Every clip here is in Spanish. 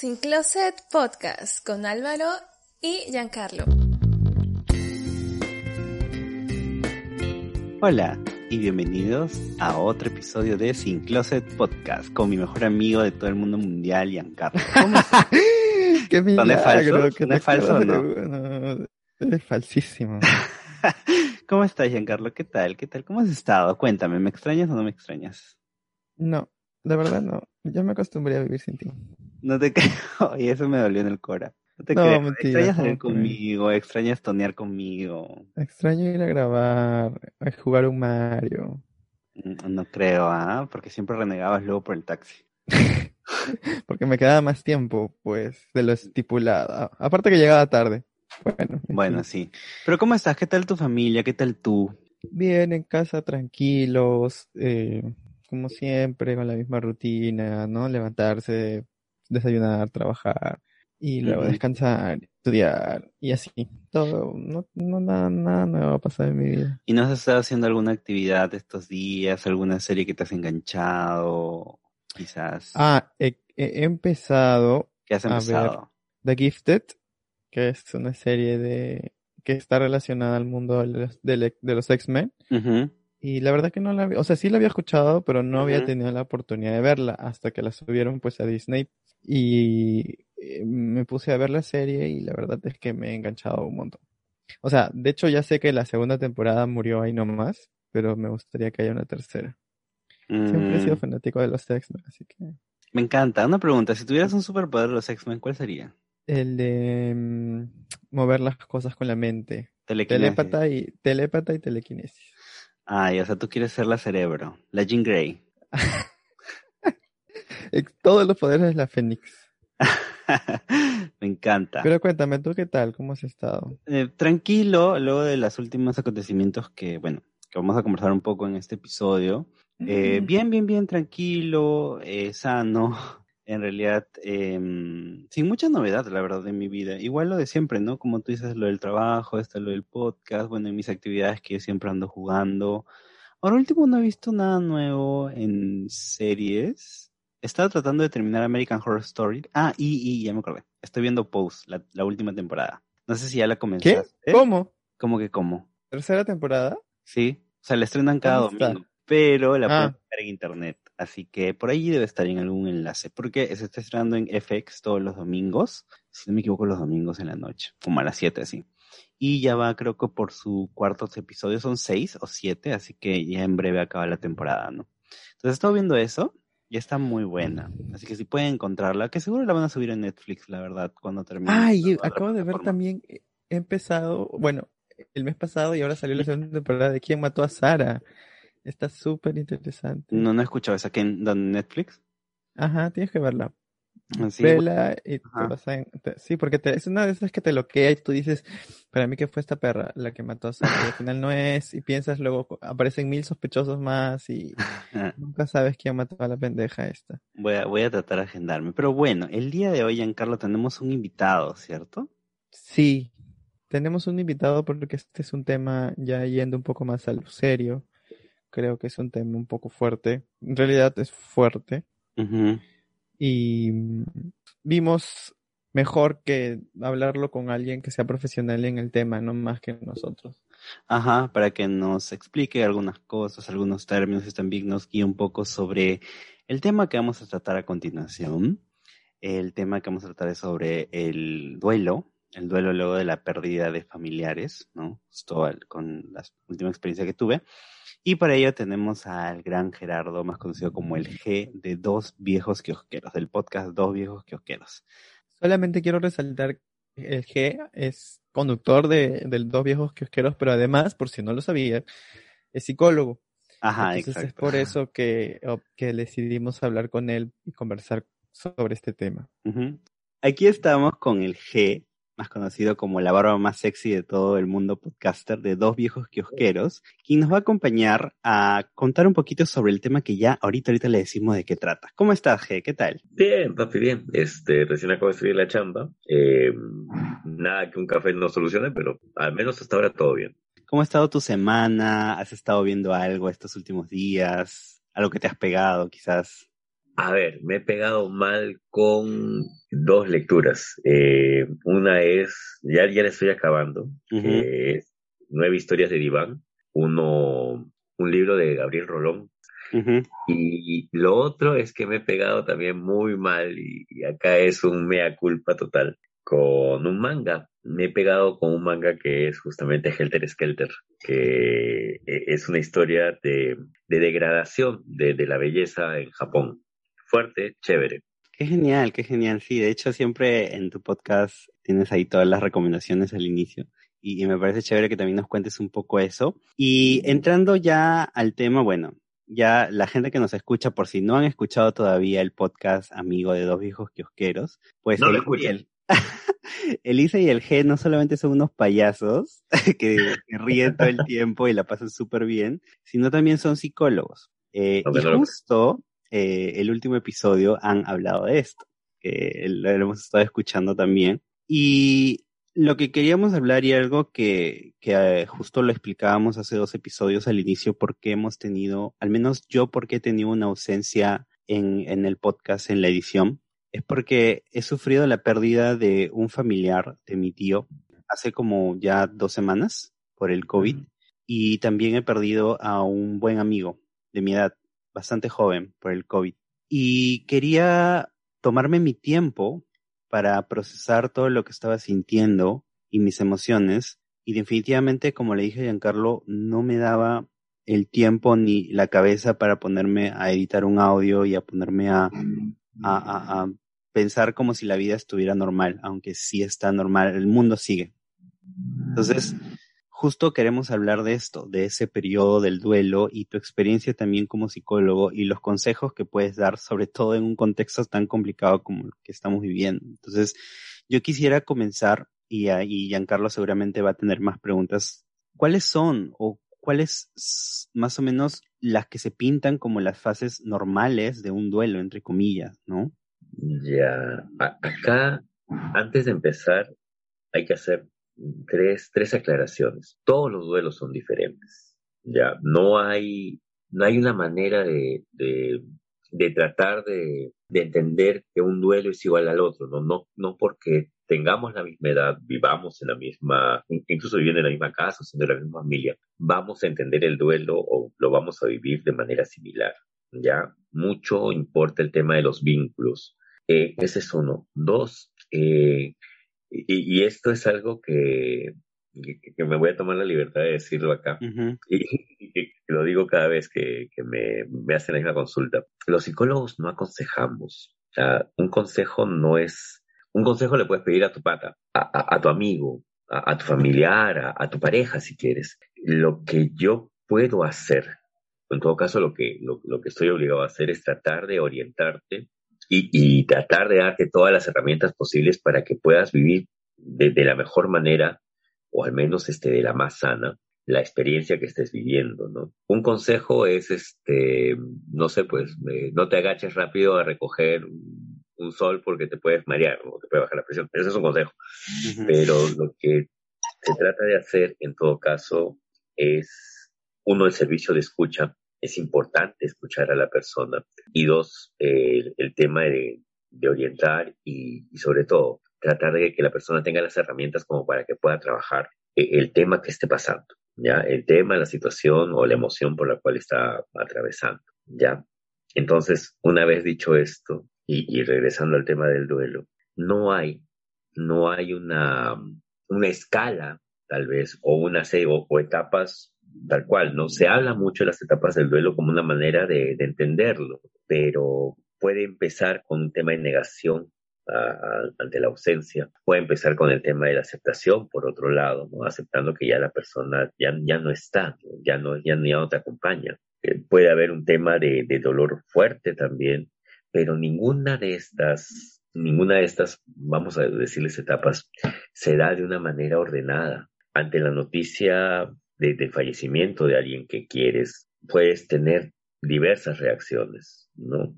Sin Closet Podcast con Álvaro y Giancarlo. Hola y bienvenidos a otro episodio de Sin Closet Podcast con mi mejor amigo de todo el mundo mundial, Giancarlo. ¿Cómo es falso? que ¿Son te es falso o no? no, Es falsísimo. ¿Cómo estás, Giancarlo? ¿Qué tal? ¿Qué tal? ¿Cómo has estado? Cuéntame, ¿me extrañas o no me extrañas? No, de verdad no. Ya me acostumbré a vivir sin ti. No te creo, y eso me dolió en el cora. No te No, creo. mentira, extrañas salir conmigo, extrañas tonear conmigo. Extraño ir a grabar, a jugar un Mario. Mm, No creo, ¿ah? Porque siempre renegabas luego por el taxi. Porque me quedaba más tiempo, pues, de lo estipulado. Aparte que llegaba tarde. Bueno, en Bueno, sí. Pero ¿cómo estás? ¿Qué tal tu familia? ¿Qué tal tú? Bien, en casa, tranquilos, eh, como siempre, con la misma rutina, ¿no? Levantarse, desayunar, trabajar y luego descansar, estudiar y así. Todo, no, no nada, nada nuevo va a pasar en mi vida. ¿Y no has estado haciendo alguna actividad estos días? ¿Alguna serie que te has enganchado? Quizás. Ah, he, he empezado ¿Qué has a ver. empezado? The Gifted, que es una serie de que está relacionada al mundo de los, de los X-Men. Y la verdad que no la había, o sea, sí la había escuchado, pero no había tenido la oportunidad de verla hasta que la subieron pues a Disney. Y eh, me puse a ver la serie y la verdad es que me he enganchado un montón. O sea, de hecho ya sé que la segunda temporada murió ahí nomás, pero me gustaría que haya una tercera. Siempre he sido Mm, fanático de los X-Men, así que me encanta. Una pregunta. Si tuvieras un superpoder de los X-Men, ¿cuál sería? el de mm, mover las cosas con la mente. Telequinesis. Telépata y telépata y telequinesis. Ay, o sea, tú quieres ser la cerebro. La Jean Grey. Todos los poderes de la Fénix. Me encanta. Pero cuéntame, ¿tú qué tal? ¿Cómo has estado? Eh, tranquilo, luego de los últimos acontecimientos que, bueno, que vamos a conversar un poco en este episodio. Eh, bien, bien, bien, tranquilo, eh, sano. En realidad, em, sin mucha novedad, la verdad, en mi vida. Igual lo de siempre, ¿no? Como tú dices, lo del trabajo, está lo del podcast, bueno, en mis actividades que yo siempre ando jugando. Ahora último no he visto nada nuevo en series. Estaba tratando de terminar American Horror Story. Ah, y, y ya me acordé. Estoy viendo Pose, la, la última temporada. No sé si ya la ¿Qué? comenzaste. ¿Cómo? ¿Cómo que cómo? ¿Tercera temporada? Sí, o sea, la estrenan cada domingo, pero la pueden Ah. ver en internet. Así que por ahí debe estar en algún enlace, porque se está estrenando en FX todos los domingos, si no me equivoco, los domingos en la noche, como a las 7 así. Y ya va, creo que por su cuarto episodio, son seis o siete, así que ya en breve acaba la temporada, ¿no? Entonces he estado viendo eso y está muy buena. Así que si pueden encontrarla, que seguro la van a subir en Netflix, la verdad, cuando termine. Ay, la acabo de ver también, eh, he empezado, bueno, el mes pasado y ahora salió la segunda temporada de ¿Quién mató a Sara? Está súper interesante. No, no he escuchado esa que en Netflix. Ajá, tienes que verla. Así, Vela y te Ajá. vas a... te- sí, porque te- es una de esas que te bloquea y tú dices, para mí que fue esta perra la que mató a Sara y al final no es y piensas luego aparecen mil sospechosos más y nunca sabes quién mató a la pendeja esta. Voy a, voy a tratar de agendarme. Pero bueno, el día de hoy, Giancarlo, tenemos un invitado, ¿cierto? Sí, tenemos un invitado porque este es un tema ya yendo un poco más a lo serio. Creo que es un tema un poco fuerte. En realidad es fuerte. Ujú. Y mm, vimos mejor que hablarlo con alguien que sea profesional en el tema, no más que nosotros. Ajá, para que nos explique algunas cosas, algunos términos y también nos guíe un poco sobre el tema que vamos a tratar a continuación. El tema que vamos a tratar es sobre el duelo, el duelo luego de la pérdida de familiares, ¿no? Justo con la última experiencia que tuve. Y para ello tenemos al gran Gerardo, más conocido como el G de Dos Viejos Kiosqueros, del podcast Dos Viejos Kiosqueros. Solamente quiero resaltar que el G es conductor de, del Dos Viejos Kiosqueros, pero además, por si no lo sabía, es psicólogo. Ajá, Entonces es por eso que, que decidimos hablar con él y conversar sobre este tema. Aquí estamos con el G, más conocido como la barba más sexy de todo el mundo podcaster, de dos viejos kiosqueros, quien nos va a acompañar a contar un poquito sobre el tema que ya ahorita, ahorita le decimos de qué trata. ¿Cómo estás, G? ¿Qué tal? Bien, papi, bien. Este, recién acabo de salir de la chamba. Eh, nada que un café no solucione, pero al menos hasta ahora todo bien. ¿Cómo ha estado tu semana? ¿Has estado viendo algo estos últimos días? ¿Algo que te has pegado, quizás? A ver, me he pegado mal con dos lecturas. Eh, una es, ya, ya la estoy acabando, que es Nueve historias de Diván. Uno, un libro de Gabriel Rolón. Y lo otro es que me he pegado también muy mal, y, y acá es un mea culpa total, con un manga. Me he pegado con un manga que es justamente Helter Skelter, que eh, es una historia de, de degradación de, de la belleza en Japón. Fuerte, chévere. Qué genial, qué genial. Sí, de hecho siempre en tu podcast tienes ahí todas las recomendaciones al inicio y, y, me parece chévere que también nos cuentes un poco eso. Y entrando ya al tema, bueno, ya la gente que nos escucha, por si no han escuchado todavía el podcast amigo de dos viejos kiosqueros, pues no el, Elisa y el G no solamente son unos payasos que, que ríen todo el tiempo y la pasan súper bien, sino también son psicólogos. Eh, no, y justo eh, el último episodio han hablado de esto, que lo hemos estado escuchando también. Y lo que queríamos hablar y algo que, que eh, justo lo explicábamos hace dos episodios al inicio, porque hemos tenido, al menos yo porque he tenido una ausencia en, en el podcast, en la edición, es porque he sufrido la pérdida de un familiar de mi tío hace como ya dos semanas por el COVID y también he perdido a un buen amigo de mi edad, bastante joven por el COVID. Y quería tomarme mi tiempo para procesar todo lo que estaba sintiendo y mis emociones y definitivamente, como le dije a Giancarlo, no me daba el tiempo ni la cabeza para ponerme a editar un audio y a ponerme a, a, a, pensar como si la vida estuviera normal, aunque sí está normal, el mundo sigue. Entonces, justo queremos hablar de esto, de ese periodo del duelo y tu experiencia también como psicólogo y los consejos que puedes dar, sobre todo en un contexto tan complicado como el que estamos viviendo. Entonces, yo quisiera comenzar y, y Giancarlo seguramente va a tener más preguntas. ¿Cuáles son o cuáles más o menos las que se pintan como las fases normales de un duelo, entre comillas, ¿no? Ya, acá, antes de empezar, hay que hacer tres, tres aclaraciones. Todos los duelos son diferentes. Ya, no hay, no hay una manera de, de, tratar de, de, entender que un duelo es igual al otro, ¿no? No, no porque tengamos la misma edad, vivamos en la misma, incluso viviendo en la misma casa, siendo la misma familia, vamos a entender el duelo o lo vamos a vivir de manera similar. Ya, mucho importa el tema de los vínculos. Eh, ese es uno. Dos, eh, y, y, esto es algo que, que, me voy a tomar la libertad de decirlo acá. Uh -huh. y, y, lo digo cada vez que, que me, me, hacen la misma consulta. Los psicólogos no aconsejamos. O sea, un consejo no es... Un consejo le puedes pedir a tu pata, a, a, a tu amigo, a, a tu familiar, a, a, tu pareja si quieres. Lo que yo puedo hacer, en todo caso lo que, lo, lo que estoy obligado a hacer es tratar de orientarte y, y, tratar de darte todas las herramientas posibles para que puedas vivir de, de, la mejor manera, o al menos este, de la más sana, la experiencia que estés viviendo, ¿no? Un consejo es, este, no sé, pues, eh, no te agaches rápido a recoger un, un, sol porque te puedes marear o te puede bajar la presión. Ese es un consejo. Uh -huh. Pero lo que se trata de hacer, en todo caso, es, uno, el servicio de escucha, es importante escuchar a la persona. Y dos, eh, el tema de, orientar y, sobre todo tratar de que la persona tenga las herramientas como para que pueda trabajar el tema que esté pasando, ¿ya? El tema, la situación o la emoción por la cual está atravesando, ¿ya? Entonces, una vez dicho esto y, regresando al tema del duelo, no hay, no hay una, una escala, tal vez, o una o, o etapas tal cual, ¿no? Se habla mucho de las etapas del duelo como una manera de, de entenderlo, pero puede empezar con un tema de negación a, a, ante la ausencia, puede empezar con el tema de la aceptación, por otro lado, ¿no? Aceptando que ya la persona ya, ya no está, ya no, ya, ya no te acompaña. Eh, puede haber un tema de, de dolor fuerte también, pero ninguna de estas, ninguna de estas, vamos a decirles etapas, se da de una manera ordenada. Ante la noticia de, de, fallecimiento de alguien que quieres, puedes tener diversas reacciones, ¿no?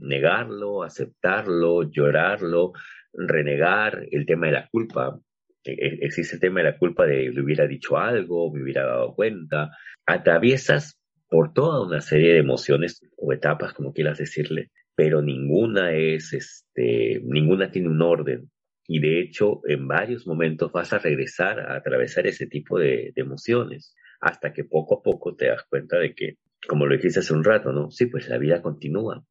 Negarlo, aceptarlo, llorarlo, renegar, el tema de la culpa. E, e, existe el tema de la culpa de le hubiera dicho algo, me hubiera dado cuenta. Atraviesas por toda una serie de emociones o etapas, como quieras decirle, pero ninguna es, este, ninguna tiene un orden. Y de hecho, en varios momentos vas a regresar a atravesar ese tipo de, de emociones, hasta que poco a poco te das cuenta de que, como lo dijiste hace un rato, ¿no? Sí, pues la vida continúa.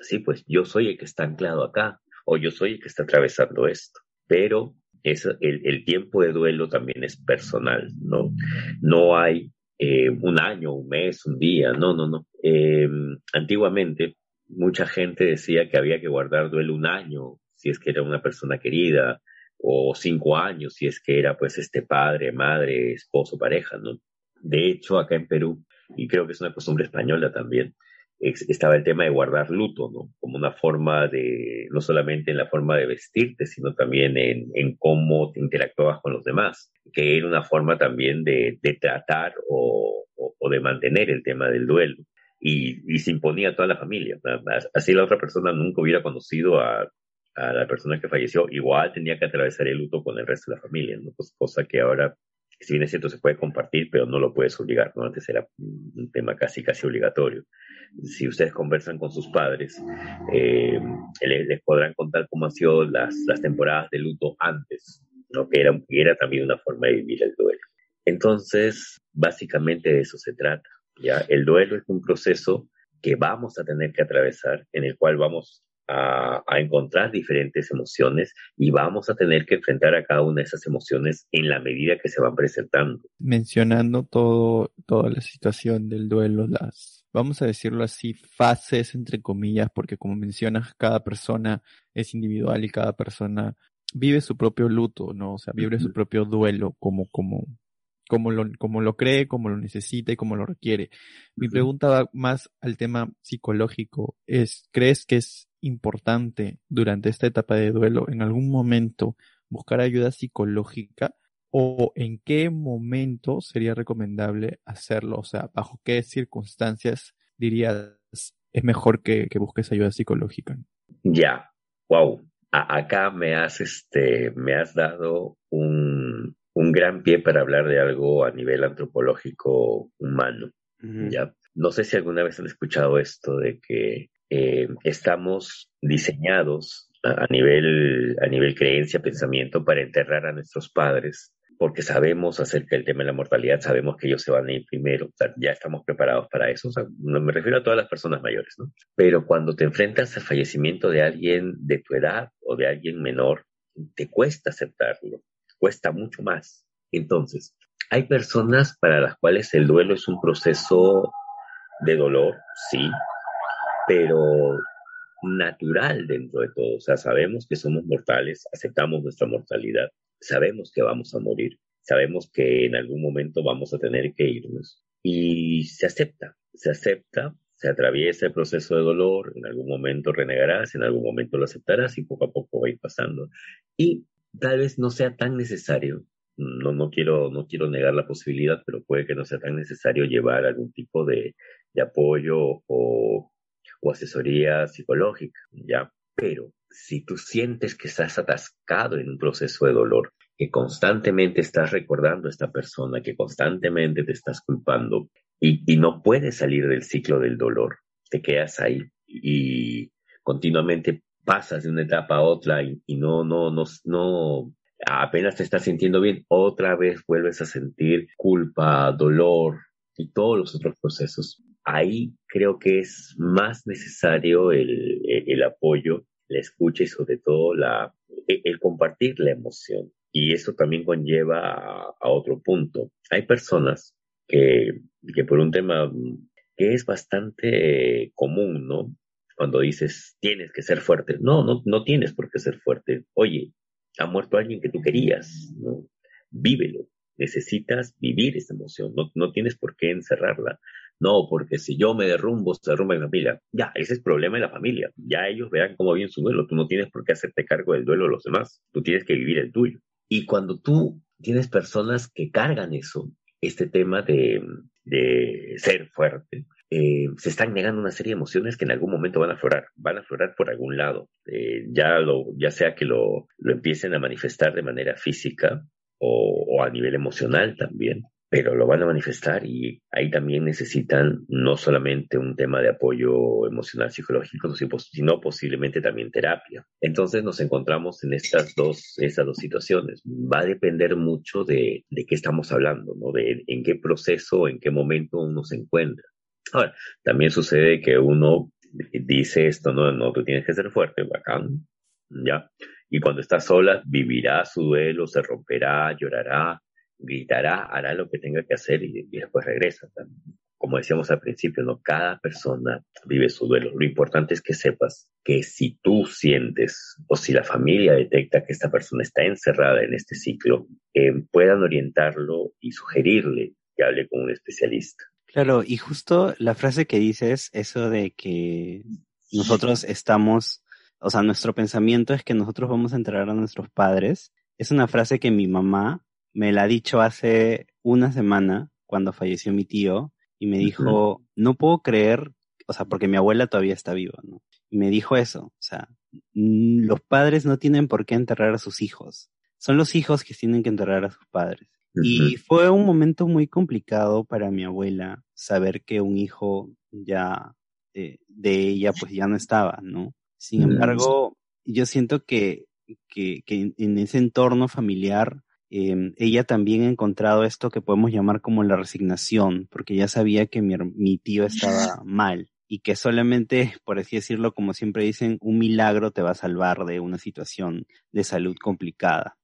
Sí, pues yo soy el que está anclado acá, o yo soy el que está atravesando esto. Pero eso, el, tiempo de duelo también es personal, ¿no? No hay eh, un año, un mes, un día, no, no, no. Eh, antiguamente mucha gente decía que había que guardar duelo un año si es que era una persona querida, o cinco años si es que era pues este padre, madre, esposo, pareja, ¿no? De hecho, acá en Perú, y creo que es una costumbre española también, estaba el tema de guardar luto, ¿no? Como una forma de, no solamente en la forma de vestirte, sino también en, en cómo te interactuabas con los demás, que era una forma también de, de tratar o, o, de mantener el tema del duelo. Y, y, se imponía a toda la familia. Así la otra persona nunca hubiera conocido a, a, la persona que falleció, igual tenía que atravesar el luto con el resto de la familia, ¿no? Pues cosa que ahora si bien es cierto se puede compartir, pero no lo puedes obligar, ¿no? Antes era un tema casi, casi obligatorio. Si ustedes conversan con sus padres, eh, les, podrán contar cómo han sido las, las temporadas de luto antes, ¿no? Que era, era también una forma de vivir el duelo. Entonces, básicamente de eso se trata, ¿ya? El duelo es un proceso que vamos a tener que atravesar, en el cual vamos a, encontrar diferentes emociones y vamos a tener que enfrentar a cada una de esas emociones en la medida que se van presentando. Mencionando todo, toda la situación del duelo, las, vamos a decirlo así, fases entre comillas, porque como mencionas, cada persona es individual y cada persona vive su propio luto, ¿no? O sea, vive su propio duelo como, como, como lo, como lo cree, como lo necesita y como lo requiere. Mi pregunta va más al tema psicológico. Es, ¿crees que es importante durante esta etapa de duelo en algún momento buscar ayuda psicológica o en qué momento sería recomendable hacerlo? O sea, bajo qué circunstancias dirías es mejor que, busques ayuda psicológica. Ya, wow. acá me has, este, me has dado un, un gran pie para hablar de algo a nivel antropológico humano. ¿ya? No sé si alguna vez han escuchado esto de que eh, estamos diseñados a, nivel, a nivel creencia, pensamiento, para enterrar a nuestros padres, porque sabemos acerca del tema de la mortalidad, sabemos que ellos se van a ir primero, ya estamos preparados para eso, no me refiero a todas las personas mayores, ¿no? Pero cuando te enfrentas al fallecimiento de alguien de tu edad o de alguien menor, te cuesta aceptarlo, cuesta mucho más. Entonces, hay personas para las cuales el duelo es un proceso de dolor, sí, pero natural dentro de todo. O sea, sabemos que somos mortales, aceptamos nuestra mortalidad, sabemos que vamos a morir, sabemos que en algún momento vamos a tener que irnos. Y se acepta, se acepta, se atraviesa el proceso de dolor, en algún momento renegarás, en algún momento lo aceptarás y poco a poco va a ir pasando. Y tal vez no sea tan necesario, no, no, quiero, no quiero negar la posibilidad, pero puede que no sea tan necesario llevar algún tipo de, de apoyo o o asesoría psicológica, ¿ya? Pero si tú sientes que estás atascado en un proceso de dolor, que constantemente estás recordando a esta persona, que constantemente te estás culpando y, y no puedes salir del ciclo del dolor, te quedas ahí y continuamente pasas de una etapa a otra y, y no, no, no, no, apenas te estás sintiendo bien, otra vez vuelves a sentir culpa, dolor y todos los otros procesos ahí creo que es más necesario el, el, apoyo, la escucha y sobre todo la, e, el, compartir la emoción. Y eso también conlleva a, a, otro punto. Hay personas que, que por un tema que es bastante común, ¿no? Cuando dices, tienes que ser fuerte. No, no, no tienes por qué ser fuerte. Oye, ha muerto alguien que tú querías, ¿no? Vívelo. Necesitas vivir esa emoción. No, no tienes por qué encerrarla. No, porque si yo me derrumbo, se derrumba mi familia. Ya, ese es el problema de la familia. Ya ellos vean cómo viene su duelo. Tú no tienes por qué hacerte cargo del duelo de los demás. Tú tienes que vivir el tuyo. Y cuando tú tienes personas que cargan eso, este tema de, de ser fuerte, eh, se están negando una serie de emociones que en algún momento van a aflorar, van a aflorar por algún lado, eh, ya, lo, ya sea que lo, lo empiecen a manifestar de manera física o, o, a nivel emocional también, pero lo van a manifestar y ahí también necesitan no solamente un tema de apoyo emocional, psicológico, sino posiblemente también terapia. Entonces nos encontramos en estas dos, estas dos situaciones. Va a depender mucho de, de qué estamos hablando, ¿no? De en qué proceso, en qué momento uno se encuentra. Ahora, también sucede que uno dice esto, no, no, tú tienes que ser fuerte, bacán, ¿ya? Y cuando está sola, vivirá su duelo, se romperá, llorará, gritará, hará lo que tenga que hacer y, después regresa. Como decíamos al principio, no cada persona vive su duelo. Lo importante es que sepas que si tú sientes o si la familia detecta que esta persona está encerrada en este ciclo, eh, puedan orientarlo y sugerirle que hable con un especialista. Claro, y justo la frase que dices, eso de que nosotros estamos, o sea, nuestro pensamiento es que nosotros vamos a enterrar a nuestros padres, es una frase que mi mamá me la ha dicho hace una semana cuando falleció mi tío y me dijo, no puedo creer, o sea, porque mi abuela todavía está viva, ¿no? Y me dijo eso, o sea, los padres no tienen por qué enterrar a sus hijos, son los hijos que tienen que enterrar a sus padres. Y fue un momento muy complicado para mi abuela saber que un hijo ya eh, de ella pues ya no estaba, ¿no? Sin embargo, yo siento que, que, que en ese entorno familiar Em, ella también ha encontrado esto que podemos llamar como la resignación, porque ya sabía que mi, mi tío estaba mal y que solamente, por así decirlo, como siempre dicen, un milagro te va a salvar de una situación de salud complicada.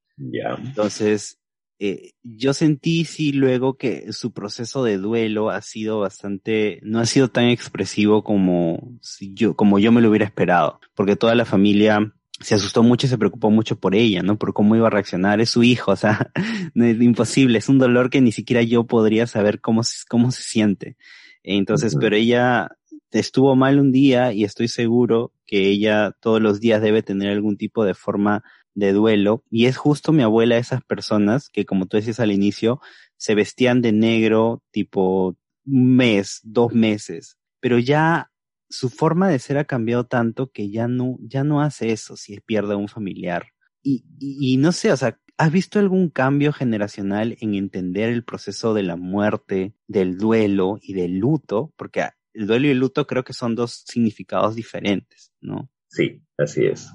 Entonces, eh, yo sentí sí luego que su proceso de duelo ha sido bastante, no ha sido tan expresivo como si yo, como yo me lo hubiera esperado, porque toda la familia se asustó mucho y se preocupó mucho por ella, ¿no? Por cómo iba a reaccionar. Es su hijo, o sea, es imposible. Es un dolor que ni siquiera yo podría saber cómo, cómo se siente. Entonces, pero ella estuvo mal un día y estoy seguro que ella todos los días debe tener algún tipo de forma de duelo. Y es justo mi abuela esas personas que, como tú decías al inicio, se vestían de negro tipo un mes, dos meses. Pero ya su forma de ser ha cambiado tanto que ya no, ya no hace eso si pierde a un familiar. Y, y, no sé, o sea, ¿has visto algún cambio generacional en entender el proceso de la muerte, del duelo y del luto? Porque el duelo y el luto creo que son dos significados diferentes, ¿no? Sí, así es.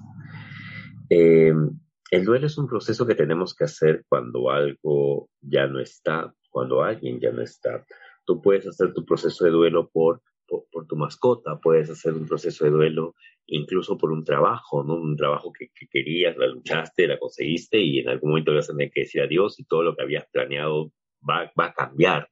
Eh, el duelo es un proceso que tenemos que hacer cuando algo ya no está, cuando alguien ya no está. Tú puedes hacer tu proceso de duelo por por, tu mascota, puedes hacer un proceso de duelo incluso por un trabajo, ¿no? Un trabajo que, querías, la luchaste, la conseguiste y en algún momento vas a tener que decir adiós y todo lo que habías planeado va, va a cambiar.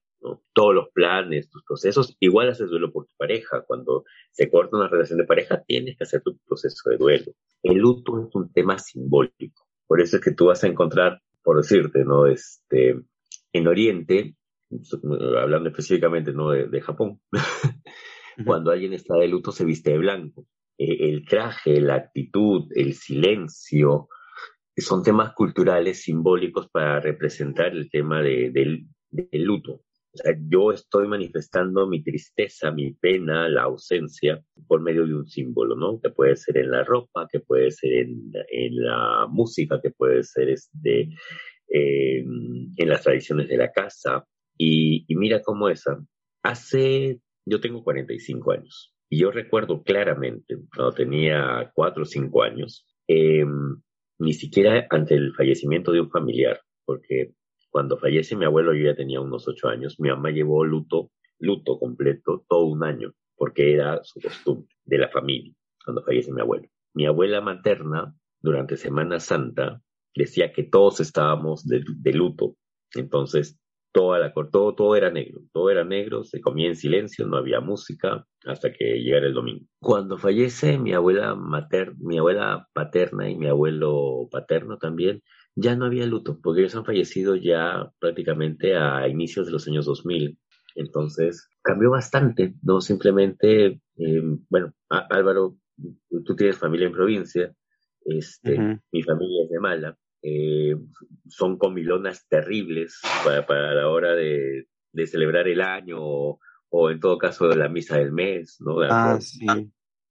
Todos los planes, tus procesos, igual haces duelo por tu pareja. Cuando se corta una relación de pareja, tienes que hacer tu proceso de duelo. El luto es un tema simbólico. Por eso es que tú vas a encontrar, por decirte, ¿no? Este, en Oriente, hablando específicamente, ¿no? De, de Japón, Cuando alguien está de luto se viste de blanco. Eh, el traje, la actitud, el silencio, son temas culturales simbólicos para representar el tema de, del, luto. O sea, yo estoy manifestando mi tristeza, mi pena, la ausencia por medio de un símbolo, ¿no? Que puede ser en la ropa, que puede ser en, en la música, que puede ser este, eh, en las tradiciones de la casa. Y, mira cómo esa. Hace yo tengo 45 años y yo recuerdo claramente, cuando tenía 4 o 5 años, em, ni siquiera ante el fallecimiento de un familiar, porque cuando fallece mi abuelo yo ya tenía unos 8 años, mi mamá llevó luto, luto completo todo un año, porque era su costumbre de la familia cuando fallece mi abuelo. Mi abuela materna, durante Semana Santa, decía que todos estábamos de luto, entonces toda la, todo, todo era negro, todo era negro, se comía en silencio, no había música hasta que llegara el domingo. Cuando fallece mi abuela materna, mi abuela paterna y mi abuelo paterno también, ya no había luto, porque ellos han fallecido ya prácticamente a inicios de los años 2000. Entonces, cambió bastante, no simplemente, eh, bueno, Álvaro, tú tienes familia en provincia, este, mi familia es de Mala, eh, son comilonas terribles para, la hora de, celebrar el año o, en todo caso la misa del mes, ¿no? Ah, sí.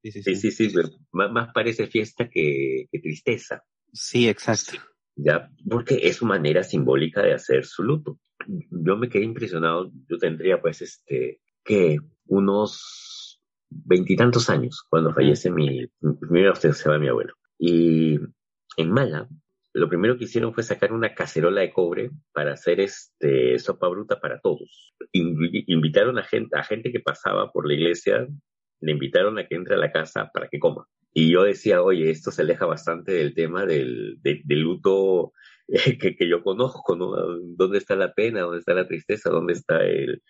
Sí, sí, sí, más, parece fiesta que, tristeza. Sí, exacto. ¿ya? Porque es su manera simbólica de hacer su luto. Yo me quedé impresionado, yo tendría pues este, que unos veintitantos años cuando fallece mi, primera se va mi abuelo. Y en Mala, lo primero que hicieron fue sacar una cacerola de cobre para hacer este sopa bruta para todos. invitaron a gente, a gente que pasaba por la iglesia, le invitaron a que entre a la casa para que coma. Y yo decía, oye, esto se aleja bastante del tema del, luto eh, que, yo conozco, ¿no? ¿Dónde está la pena? ¿Dónde está la tristeza? ¿Dónde está el,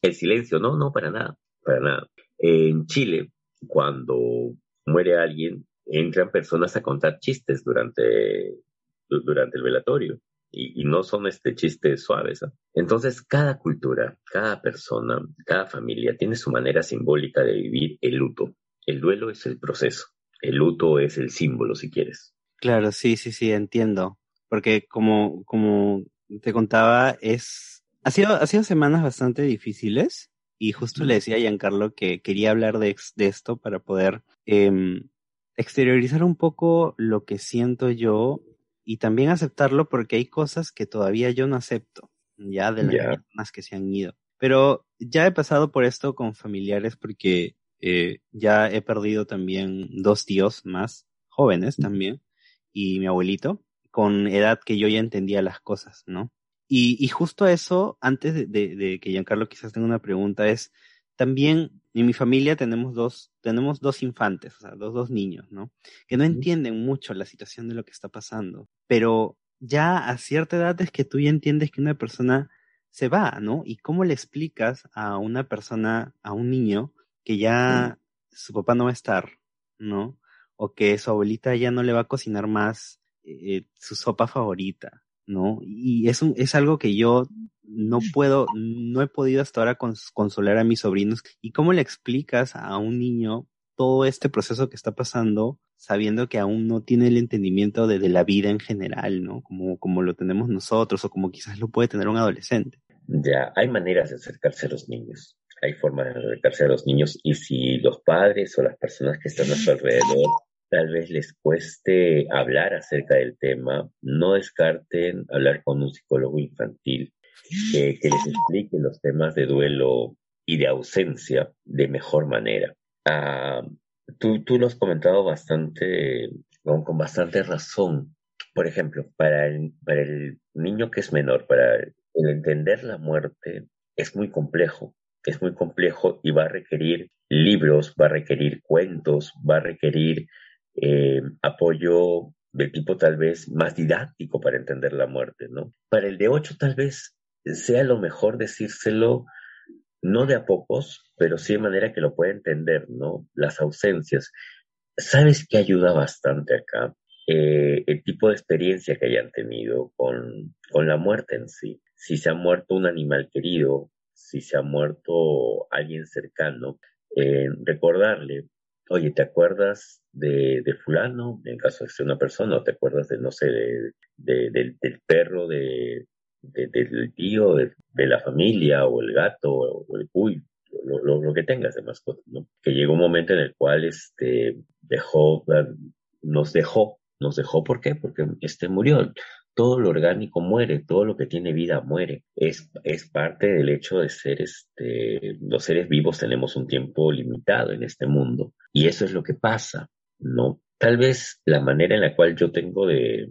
el silencio? No, no, para nada, para nada. En Chile, cuando muere alguien, entran personas a contar chistes durante, durante el velatorio. Y, y, no son este chistes suaves. Entonces, cada cultura, cada persona, cada familia tiene su manera simbólica de vivir el luto. El duelo es el proceso el luto es el símbolo, si quieres. Claro, sí, sí, sí, entiendo. Porque como, como te contaba, es, ha sido, ha sido semanas bastante difíciles y justo le decía a Giancarlo que quería hablar de, de esto para poder em, exteriorizar un poco lo que siento yo y también aceptarlo porque hay cosas que todavía yo no acepto, ya de las personas que se han ido. Pero ya he pasado por esto con familiares porque eh, ya he perdido también dos tíos más jóvenes también y mi abuelito con edad que yo ya entendía las cosas, ¿no? Y, y justo eso, antes de, de, que Giancarlo quizás tenga una pregunta, es también en mi familia tenemos dos, tenemos dos infantes, o sea, dos, dos niños, ¿no? Que no entienden mucho la situación de lo que está pasando, pero ya a cierta edad es que tú ya entiendes que una persona se va, ¿no? Y cómo le explicas a una persona, a un niño, que ya su papá no va a estar, ¿no? O que su abuelita ya no le va a cocinar más eh, su sopa favorita, ¿no? Y es, un, es algo que yo no puedo, no he podido hasta ahora consolar a mis sobrinos. ¿Y cómo le explicas a un niño todo este proceso que está pasando sabiendo que aún no tiene el entendimiento de, de, la vida en general, ¿no? Como, como lo tenemos nosotros o como quizás lo puede tener un adolescente. Ya, hay maneras de acercarse a los niños hay formas de acercarse a los niños y si los padres o las personas que están a su alrededor tal vez les cueste hablar acerca del tema, no descarten hablar con un psicólogo infantil que, les explique los temas de duelo y de ausencia de mejor manera. Ah, tú, tú lo has comentado bastante, con, con bastante razón. Por ejemplo, para el, para el niño que es menor, para el entender la muerte es muy complejo es muy complejo y va a requerir libros, va a requerir cuentos, va a requerir eh, apoyo de tipo tal vez más didáctico para entender la muerte, ¿no? Para el de ocho tal vez sea lo mejor decírselo no de a pocos, pero sí de manera que lo pueda entender, ¿no? Las ausencias. ¿Sabes qué ayuda bastante acá? Eh, el tipo de experiencia que hayan tenido con, con la muerte en sí. Si se ha muerto un animal querido, si se ha muerto alguien cercano, eh, recordarle, oye, ¿te acuerdas de, de, fulano? En caso de ser una persona, o te acuerdas de, no sé, de, del, perro de, del tío, de, la familia, o el gato, o el cuy, lo, lo, que tengas de mascota, ¿no? Que llegó un momento en el cual este, dejó, nos dejó, nos dejó, ¿por qué? Porque este murió todo lo orgánico muere, todo lo que tiene vida muere. Es, es parte del hecho de ser este, los seres vivos tenemos un tiempo limitado en este mundo. Y eso es lo que pasa, ¿no? Tal vez la manera en la cual yo tengo de,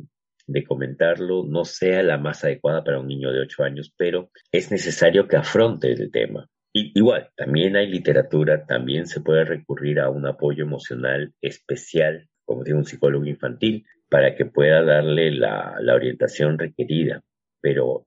comentarlo no sea la más adecuada para un niño de 8 años, pero es necesario que afronte el tema. Igual, también hay literatura, también se puede recurrir a un apoyo emocional especial, como digo, un psicólogo infantil, para que pueda darle la, orientación requerida, pero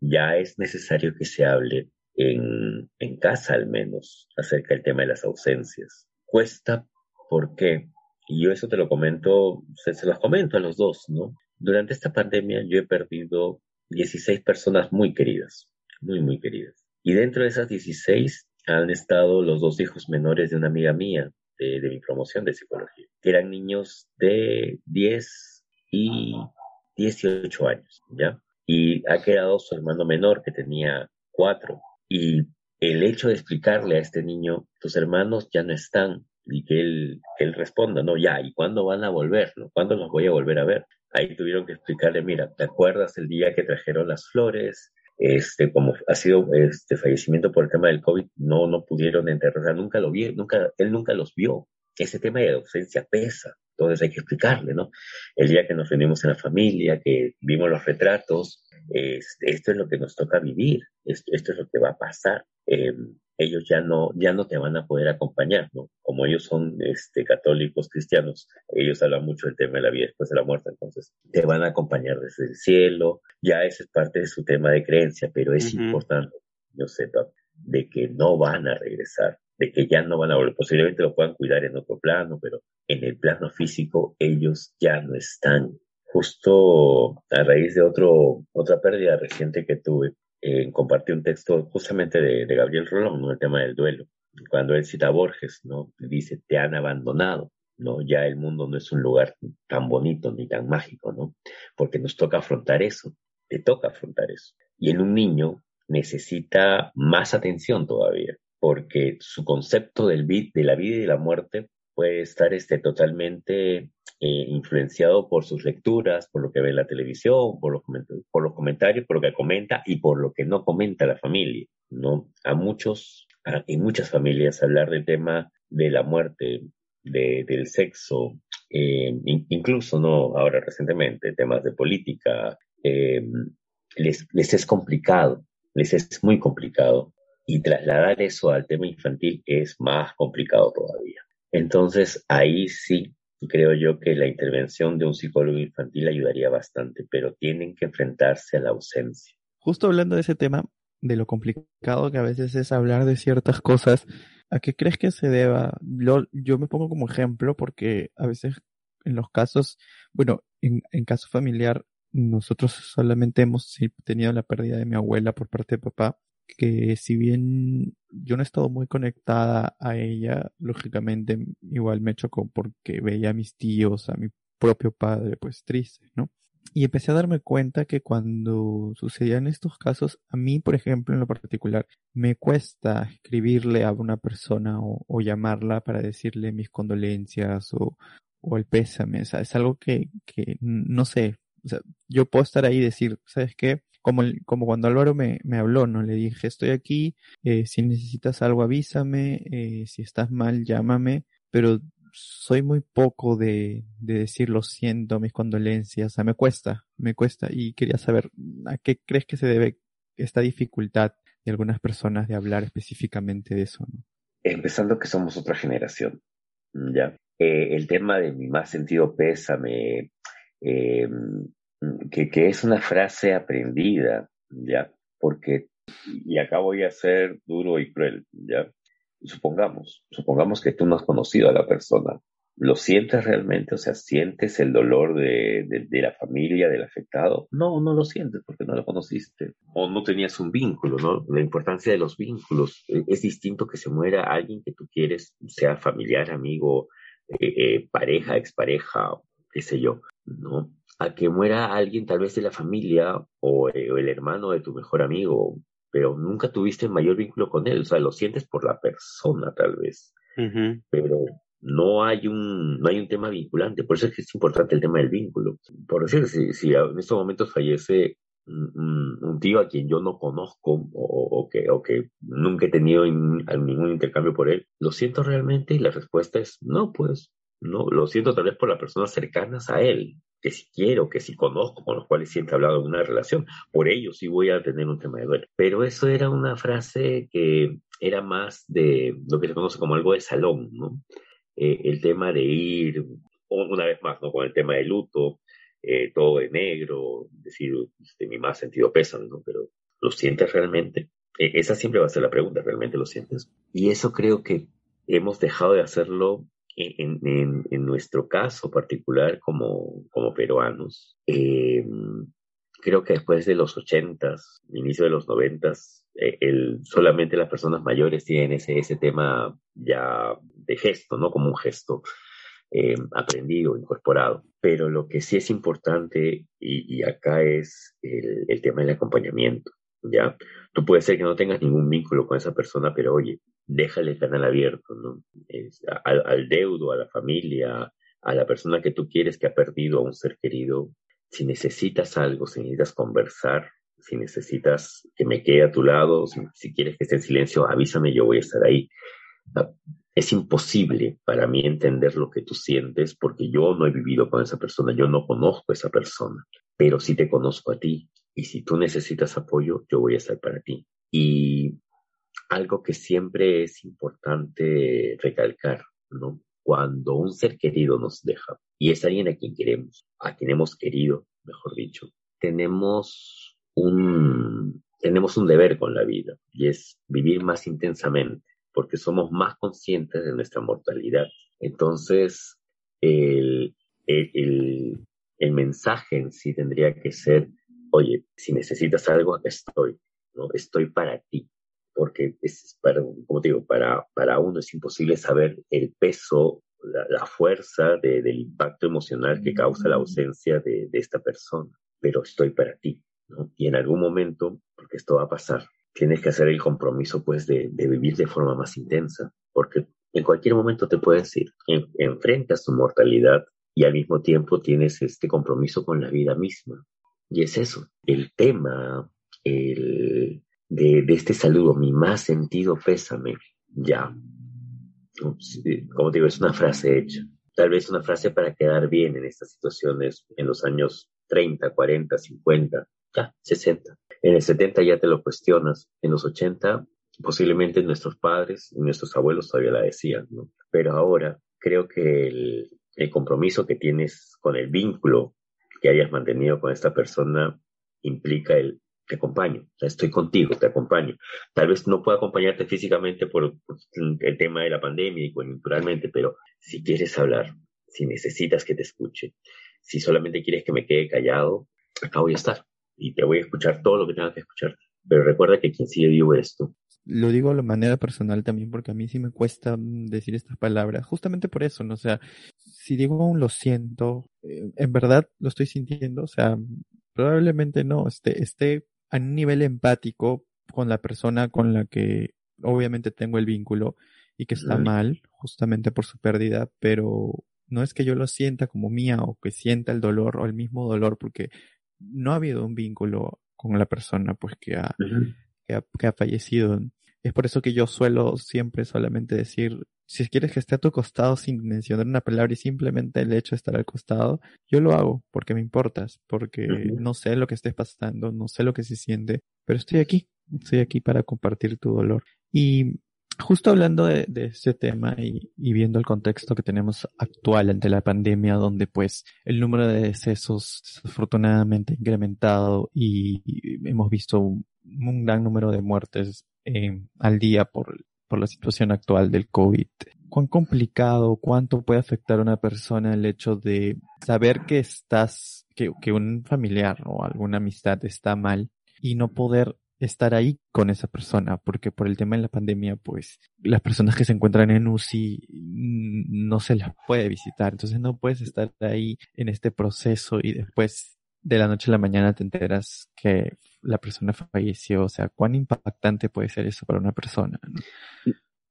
ya es necesario que se hable en, en, casa al menos acerca del tema de las ausencias. Cuesta porque, y yo eso te lo comento, se, se los comento a los dos, ¿no? Durante esta pandemia yo he perdido 16 personas muy queridas, muy, muy queridas. Y dentro de esas 16 han estado los dos hijos menores de una amiga mía, de, mi promoción de psicología, que eran niños de 10 y 18 años, ¿ya? Y ha quedado su hermano menor que tenía 4. Y el hecho de explicarle a este niño, tus hermanos ya no están, y que él, él responda, no, ya, ¿y cuándo van a volver? No? ¿Cuándo los voy a volver a ver? Ahí tuvieron que explicarle, mira, ¿te acuerdas el día que trajeron las flores? Este, como ha sido este fallecimiento por el tema del COVID, no, no pudieron enterrar, nunca lo vi, nunca, él nunca los vio. Ese tema de ausencia pesa, entonces hay que explicarle, ¿no? El día que nos reunimos en la familia, que vimos los retratos, esto es lo que nos toca vivir, esto, esto es lo que va a pasar. Eh, ellos ya no, ya no te van a poder acompañar, ¿no? Como ellos son este, católicos cristianos, ellos hablan mucho del tema de la vida después de la muerte, entonces te van a acompañar desde el cielo, ya ese es parte de su tema de creencia, pero es importante, yo sepa, de que no van a regresar, de que ya no van a volver, posiblemente lo puedan cuidar en otro plano, pero en el plano físico ellos ya no están. Justo a raíz de otro, otra pérdida reciente que tuve, eh, compartí un texto justamente de, Gabriel Rolón, ¿no? el tema del duelo. Cuando él cita a Borges, ¿no? Dice, te han abandonado, ¿no? Ya el mundo no es un lugar tan bonito ni tan mágico, ¿no? Porque nos toca afrontar eso, te toca afrontar eso. Y en un niño necesita más atención todavía, porque su concepto del de la vida y de la muerte puede estar este, totalmente eh, influenciado por sus lecturas, por lo que ve en la televisión, por los, por los comentarios, por lo que comenta y por lo que no comenta la familia, ¿no? A muchos, en muchas familias, hablar del tema de la muerte, de, del sexo, eh, incluso, ¿no? Ahora recientemente, temas de política, eh, les, les es complicado, les es muy complicado. Y trasladar eso al tema infantil es más complicado todavía. Entonces, ahí sí creo yo que la intervención de un psicólogo infantil ayudaría bastante, pero tienen que enfrentarse a la ausencia. Justo hablando de ese tema, de lo complicado que a veces es hablar de ciertas cosas, ¿a qué crees que se deba? Yo, me pongo como ejemplo porque a veces en los casos, bueno, en, en caso familiar, nosotros solamente hemos tenido la pérdida de mi abuela por parte de papá que si bien yo no he estado muy conectada a ella, lógicamente igual me chocó porque veía a mis tíos, a mi propio padre, pues triste, ¿no? Y empecé a darme cuenta que cuando sucedían estos casos, a mí, por ejemplo, en lo particular, me cuesta escribirle a una persona o, llamarla para decirle mis condolencias o, el pésame. O sea, es algo que, que no sé. Yo puedo estar ahí y decir, ¿sabes qué? como, como cuando Álvaro me, me habló, ¿no? Le dije, estoy aquí, eh, si necesitas algo avísame, eh, si estás mal llámame, pero soy muy poco de, de decir lo siento, mis condolencias, o sea, me cuesta, me cuesta y quería saber a qué crees que se debe esta dificultad de algunas personas de hablar específicamente de eso, ¿no? Empezando que somos otra generación, ¿ya? Eh, el tema de mi más sentido pésame, eh, que, es una frase aprendida, ¿ya? Porque, y acá voy a ser duro y cruel, ¿ya? Supongamos, supongamos que tú no has conocido a la persona. ¿Lo sientes realmente? O sea, ¿sientes el dolor de, de, la familia, del afectado? No, no lo sientes porque no lo conociste. O no tenías un vínculo, ¿no? La importancia de los vínculos. E, es distinto que se muera alguien que tú quieres, sea familiar, amigo, eh, eh, pareja, expareja, qué sé yo, ¿no? a que muera alguien tal vez de la familia o, eh, el hermano de tu mejor amigo, pero nunca tuviste mayor vínculo con él, o sea, lo sientes por la persona tal vez, pero no hay un no hay un tema vinculante, por eso es que es importante el tema del vínculo. Por decir, si, si en estos momentos fallece un, tío a quien yo no conozco o, que, o que nunca he tenido ningún intercambio por él, ¿lo siento realmente? Y la respuesta es no, pues no, lo siento tal vez por las personas cercanas a él, que si quiero, que si conozco, con los cuales siempre he hablado de una relación, por ello sí voy a tener un tema de duelo. Pero eso era una frase que era más de lo que se conoce como algo de salón, ¿no? Eh, el tema de ir, una vez más, ¿no? Con el tema de luto, eh, todo de negro, decir, de este, mi más sentido pésame, ¿no? Pero, ¿lo sientes realmente? E, esa siempre va a ser la pregunta, ¿realmente lo sientes? Y eso creo que hemos dejado de hacerlo en, en, nuestro caso particular como, como peruanos, eh, creo que después de los ochentas, inicio de los noventas, eh, el, solamente las personas mayores tienen ese, ese tema ya de gesto, ¿no? Como un gesto eh, aprendido, incorporado. Pero lo que sí es importante, y, y acá es el, el, tema del acompañamiento, ¿ya? Tú puedes ser que no tengas ningún vínculo con esa persona, pero oye, déjale el canal abierto, ¿no? Al, al deudo, a la familia, a la persona que tú quieres que ha perdido a un ser querido, si necesitas algo, si necesitas conversar, si necesitas que me quede a tu lado, si, quieres que esté en silencio, avísame, yo voy a estar ahí. Ah, es imposible para mí entender lo que tú sientes porque yo no he vivido con esa persona, yo no conozco a esa persona, pero sí te conozco a ti y si tú necesitas apoyo, yo voy a estar para ti. Y algo que siempre es importante recalcar, ¿no? Cuando un ser querido nos deja y es alguien a quien queremos, a quien hemos querido, mejor dicho, tenemos un, tenemos un deber con la vida y es vivir más intensamente porque somos más conscientes de nuestra mortalidad. Entonces, el, el, el, mensaje en sí tendría que ser, oye, si necesitas algo, estoy, ¿no? Estoy para ti. Porque es para, como te digo, para, para uno es imposible saber el peso, la, fuerza del impacto emocional que causa la ausencia de, de esta persona. Pero estoy para ti, ¿no? Y en algún momento, porque esto va a pasar, tienes que hacer el compromiso pues de, vivir de forma más intensa, porque en cualquier momento te puedes ir, enfrentas tu mortalidad y al mismo tiempo tienes este compromiso con la vida misma. Y es eso, el tema el, de, este saludo, mi más sentido pésame, ya. Como te digo, es una frase hecha. Tal vez una frase para quedar bien en estas situaciones en los años 30, 40, 50, ya, 60. En el 70 ya te lo cuestionas. En los 80 posiblemente nuestros padres y nuestros abuelos todavía la decían, ¿no? Pero ahora creo que el, el compromiso que tienes con el vínculo que hayas mantenido con esta persona implica el te acompaño, o sea, estoy contigo, te acompaño. Tal vez no pueda acompañarte físicamente por, el tema de la pandemia y coyunturalmente, pero si quieres hablar, si necesitas que te escuche, si solamente quieres que me quede callado, acá voy a estar y te voy a escuchar todo lo que tenga que escuchar. Pero recuerda que quien sigue vivo es tú. Lo digo de manera personal también porque a mí sí me cuesta mm, decir estas palabras, justamente por eso, ¿no? O sea, si digo un lo siento, eh, en verdad lo estoy sintiendo, o sea, probablemente no, esté, esté a un nivel empático con la persona con la que obviamente tengo el vínculo y que está mal justamente por su pérdida, pero no es que yo lo sienta como mía o que sienta el dolor o el mismo dolor porque no ha habido un vínculo con la persona pues que ha, que ha, fallecido. Es por eso que yo suelo siempre solamente decir, si quieres que esté a tu costado sin mencionar una palabra y simplemente el hecho de estar al costado, yo lo hago porque me importas, porque no sé lo que estés pasando, no sé lo que se siente, pero estoy aquí, estoy aquí para compartir tu dolor. Y Justo hablando de, de este tema y, viendo el contexto que tenemos actual ante la pandemia, donde pues el número de decesos desafortunadamente ha incrementado y, hemos visto un, gran número de muertes eh, al día por, por la situación actual del COVID. ¿Cuán complicado, cuánto puede afectar a una persona el hecho de saber que estás, que, que un familiar o alguna amistad está mal y no poder estar ahí con esa persona, porque por el tema de la pandemia, pues las personas que se encuentran en UCI no se las puede visitar, entonces no puedes estar ahí en este proceso y después de la noche a la mañana te enteras que la persona falleció, o sea, cuán impactante puede ser eso para una persona.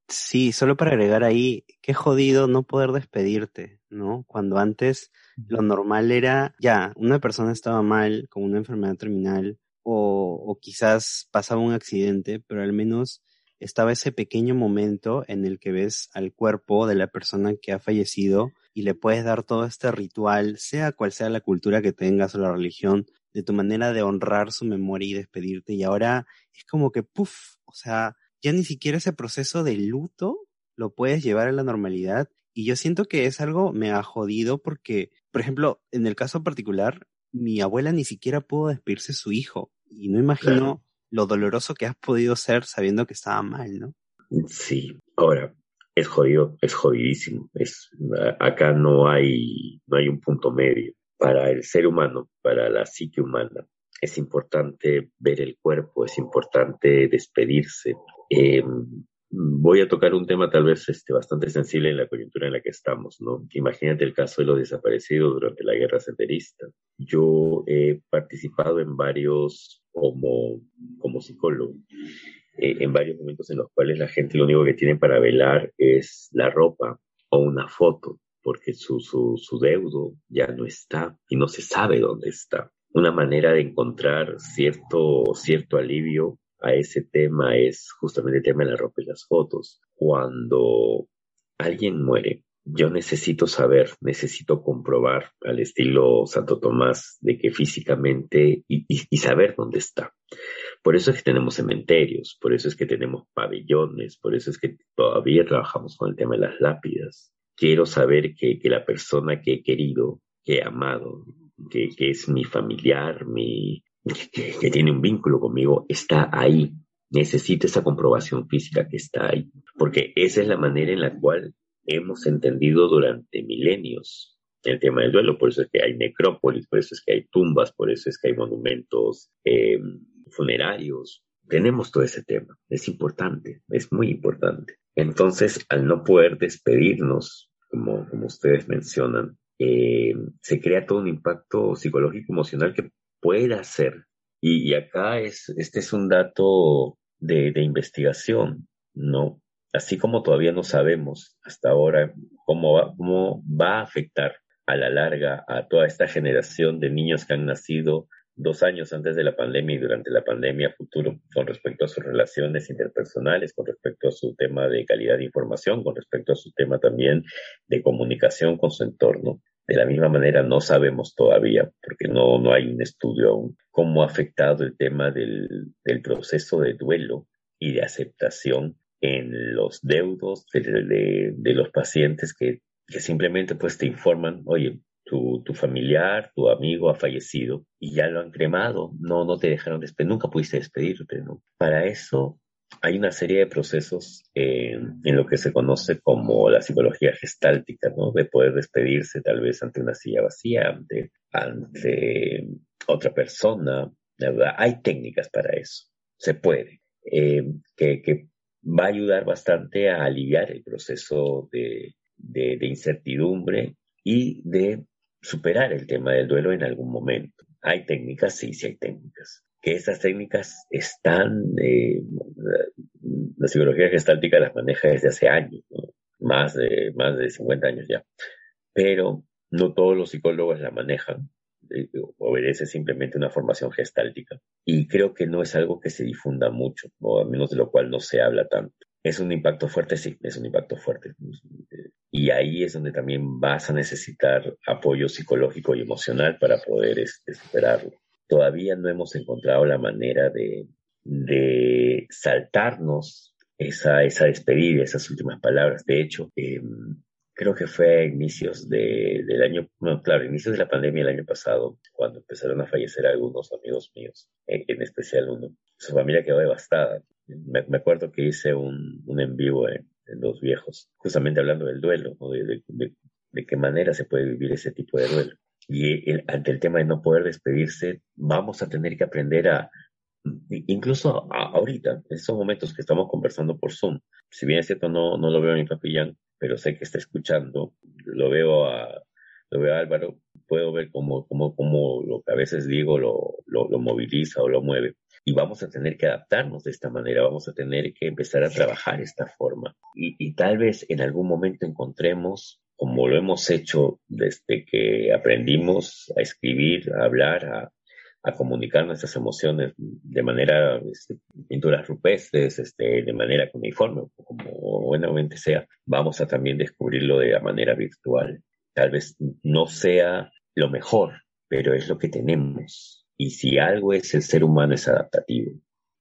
Sí, solo para agregar ahí, qué jodido no poder despedirte, ¿no? Cuando antes lo normal era, ya, una persona estaba mal, con una enfermedad terminal, o, quizás pasaba un accidente, pero al menos estaba ese pequeño momento en el que ves al cuerpo de la persona que ha fallecido y le puedes dar todo este ritual, sea cual sea la cultura que tengas o la religión, de tu manera de honrar su memoria y despedirte. Y ahora es como que, puff, o sea, ya ni siquiera ese proceso de luto lo puedes llevar a la normalidad. Y yo siento que es algo me ha jodido porque, por ejemplo, en el caso particular, mi abuela ni siquiera pudo despedirse de su hijo. Y no imagino lo doloroso que has podido ser sabiendo que estaba mal, ¿no? Sí, ahora, es jodido, es jodidísimo. Es, acá no hay, no hay un punto medio. Para el ser humano, para la psique humana, es importante ver el cuerpo, es importante despedirse. Eh, voy a tocar un tema tal vez este, bastante sensible en la coyuntura en la que estamos, ¿no? Imagínate el caso de los desaparecidos durante la guerra senderista. Yo he participado en varios como, como psicólogo eh, en varios momentos en los cuales la gente lo único que tiene para velar es la ropa o una foto, porque su, su, su deudo ya no está y no se sabe dónde está. Una manera de encontrar cierto, cierto alivio a ese tema es justamente el tema de la ropa y las fotos. Cuando alguien muere, yo necesito saber, necesito comprobar al estilo Santo Tomás de que físicamente y, saber dónde está. Por eso es que tenemos cementerios, por eso es que tenemos pabellones, por eso es que todavía trabajamos con el tema de las lápidas. Quiero saber que, la persona que he querido, que he amado, que, es mi familiar, mi, que, que tiene un vínculo conmigo, está ahí. Necesito esa comprobación física que está ahí, porque esa es la manera en la cual hemos entendido durante milenios el tema del duelo, por eso es que hay necrópolis, por eso es que hay tumbas, por eso es que hay monumentos em, funerarios. Tenemos todo ese tema, es importante, es muy importante. Entonces, al no poder despedirnos, como, como ustedes mencionan, eh, se crea todo un impacto psicológico emocional que pueda ser. Y, acá es, este es un dato de, de investigación, ¿no? así como todavía no sabemos hasta ahora cómo va, cómo va a afectar a la larga a toda esta generación de niños que han nacido dos años antes de la pandemia y durante la pandemia futuro con respecto a sus relaciones interpersonales, con respecto a su tema de calidad de información, con respecto a su tema también de comunicación con su entorno. De la misma manera no sabemos todavía, porque no, no hay un estudio aún, cómo ha afectado el tema del, del proceso de duelo y de aceptación en los deudos de, de, los pacientes que, que, simplemente pues te informan, oye, tu, familiar, tu amigo ha fallecido y ya lo han cremado, no, no te dejaron despedir, nunca pudiste despedirte, ¿no? Para eso hay una serie de procesos en, en lo que se conoce como la psicología gestáltica, ¿no? De poder despedirse tal vez ante una silla vacía, ante, otra persona. Hay técnicas para eso, se puede. Eh, que, va a ayudar bastante a aliviar el proceso de, incertidumbre y de superar el tema del duelo en algún momento. Hay técnicas, sí, sí hay técnicas. Que esas técnicas están, eh, la psicología gestáltica las maneja desde hace años, más, de, más de 50 años ya. Pero no todos los psicólogos la manejan obedece simplemente una formación gestáltica. Y creo que no es algo que se difunda mucho, o al menos de lo cual no se habla tanto. Es un impacto fuerte, sí, es un impacto fuerte. Y ahí es donde también vas a necesitar apoyo psicológico y emocional para poder este, superarlo. Todavía no hemos encontrado la manera de, saltarnos esa, esa despedida, esas últimas palabras. De hecho, eh, creo que fue a inicios de, del año, no, claro, inicios de la pandemia el año pasado, cuando empezaron a fallecer algunos amigos míos, en, especial uno. Su familia quedó devastada. Me, acuerdo que hice un, un en vivo en, Los Viejos, justamente hablando del duelo, de, de, qué manera se puede vivir ese tipo de duelo. Y ante el tema de no poder despedirse, vamos a tener que aprender a, incluso ahorita, en estos momentos que estamos conversando por Zoom, si bien es cierto, no, no lo veo en mi papillán, pero sé que está escuchando, lo veo a, lo veo a Álvaro, puedo ver cómo, cómo, cómo lo que a veces digo lo, lo, moviliza o lo mueve. Y vamos a tener que adaptarnos de esta manera, vamos a tener que empezar a trabajar esta forma. Y, tal vez en algún momento encontremos, como lo hemos hecho desde que aprendimos a escribir, a hablar, a, a comunicar nuestras emociones de manera, este, pinturas rupestres, este, de manera uniforme, como buenamente sea, vamos a también descubrirlo de la manera virtual. Tal vez no sea lo mejor, pero es lo que tenemos. Y si algo es el ser humano es adaptativo.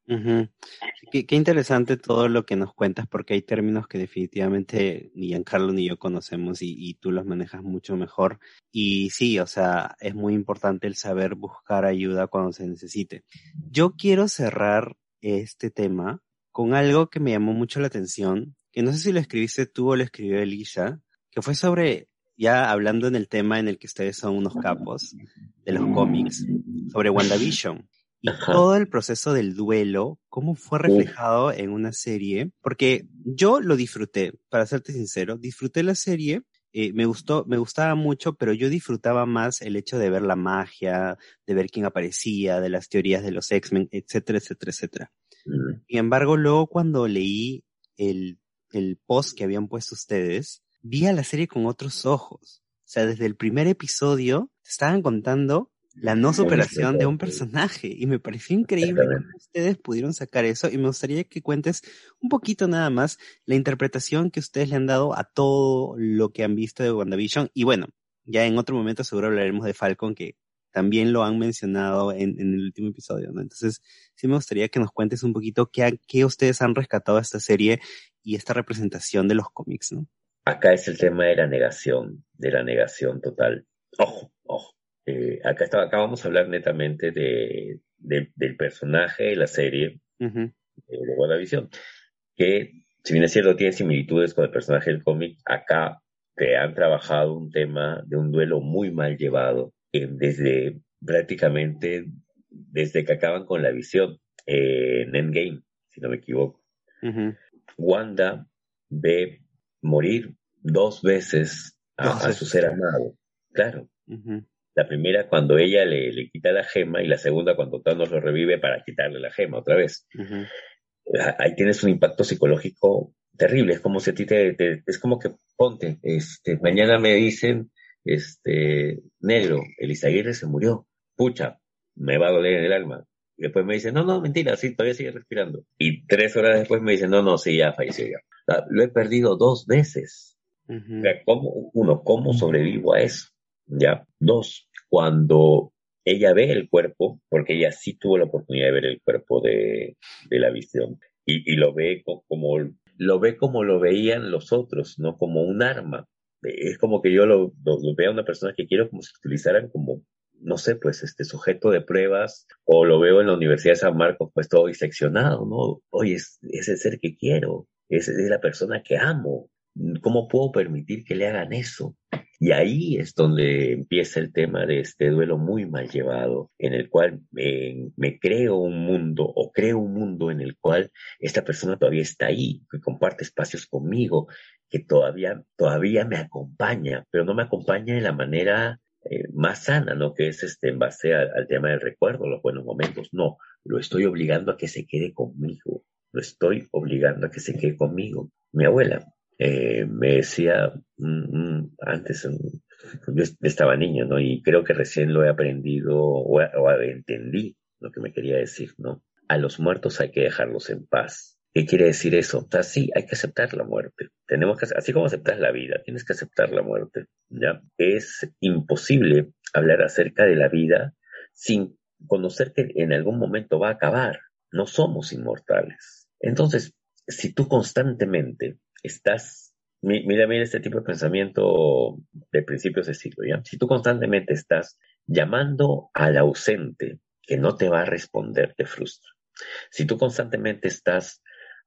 qué, interesante todo lo que nos cuentas, porque hay términos que definitivamente ni Giancarlo ni yo conocemos y, y, tú los manejas mucho mejor. Y sí, o sea, es muy importante el saber buscar ayuda cuando se necesite. Yo quiero cerrar este tema con algo que me llamó mucho la atención, que no sé si lo escribiste tú o lo escribió Elisa, que fue sobre, ya hablando en el tema en el que ustedes son unos capos de los cómics, sobre WandaVision y todo el proceso del duelo, cómo fue reflejado en una serie, porque yo lo disfruté, para serte sincero, disfruté la serie, eh, me gustó, me gustaba mucho, pero yo disfrutaba más el hecho de ver la magia, de ver quién aparecía, de las teorías de los X-Men, etcétera, etcétera, etcétera. Mm. Sin embargo, luego cuando leí el, el post que habían puesto ustedes, vi a la serie con otros ojos. O sea, desde el primer episodio te estaban contando la no superación de un personaje y me pareció increíble cómo ustedes pudieron sacar eso y me gustaría que cuentes un poquito nada más la interpretación que ustedes le han dado a todo lo que han visto de WandaVision y bueno, ya en otro momento seguro hablaremos de Falcon que también lo han mencionado en, en el último episodio, ¿no? Entonces, sí me gustaría que nos cuentes un poquito qué, qué ustedes han rescatado de esta serie y esta representación de los cómics, ¿no? Acá es el tema de la negación, de la negación total. Ojo, ojo. Eh, acá, está, acá vamos a hablar netamente de, de- del personaje de la serie Ujú, eh, de WandaVision, que si bien es cierto tiene similitudes con el personaje del cómic, acá te han trabajado un tema de un duelo muy mal llevado eh, desde prácticamente desde que acaban con la visión eh, en Endgame, si no me equivoco. Wanda ve morir dos veces a, su ser amado. Claro. La primera cuando ella le, le quita la gema y la segunda cuando Thanos lo revive para quitarle la gema otra vez. Ah, Ahí tienes un impacto psicológico terrible. Es como si a ti te, te- es como que ponte, este, mañana me dicen, este, negro, Elizaguirre se murió. Pucha, me va a doler en el alma. Y después me dicen, no, no, mentira, sí, todavía sigue respirando. Y tres horas después me dicen, no, no, sí, ya falleció ya. O sea, lo he perdido dos veces. Sea, ¿cómo, uno, ¿cómo sobrevivo a eso? Ya. Dos, cuando ella ve el cuerpo, porque ella sí tuvo la oportunidad de ver el cuerpo de, de la visión, y, y lo ve co- como, lo ve como lo veían los otros, no como un arma. Es como que yo lo, veo a una persona que quiero como si utilizaran como, no sé, pues este sujeto de pruebas, o lo veo en la Universidad de San Marcos, pues todo diseccionado, ¿no? Oye, es, es el ser que quiero, es, es la persona que amo. ¿Cómo puedo permitir que le hagan eso? Y ahí es donde empieza el tema de este duelo muy mal llevado, en el cual me creo un mundo o creo un mundo en el cual esta persona todavía está ahí, que comparte espacios conmigo, que todavía, todavía me acompaña, pero no me acompaña de la manera eh, más sana, ¿no? Que es este, en base al tema del recuerdo, los buenos momentos. No, lo estoy obligando a que se quede conmigo, lo estoy obligando a que se quede conmigo. Mi abuela, eh, me decía mm, mm, antes, mm, yo estaba niño, ¿no? Y creo que recién lo he aprendido o, entendí lo que me quería decir, ¿no? A los muertos hay que dejarlos en paz. ¿Qué quiere decir eso? O sí, hay que aceptar la muerte. Tenemos que, así como aceptas la vida, tienes que aceptar la muerte, ¿ya? Es imposible hablar acerca de la vida sin conocer que en algún momento va a acabar. No somos inmortales. Entonces, si tú constantemente estás, mira, mira este tipo de pensamiento de principios de siglo, ¿ya? Si tú constantemente estás llamando al ausente que no te va a responder, te frustra. Si tú constantemente estás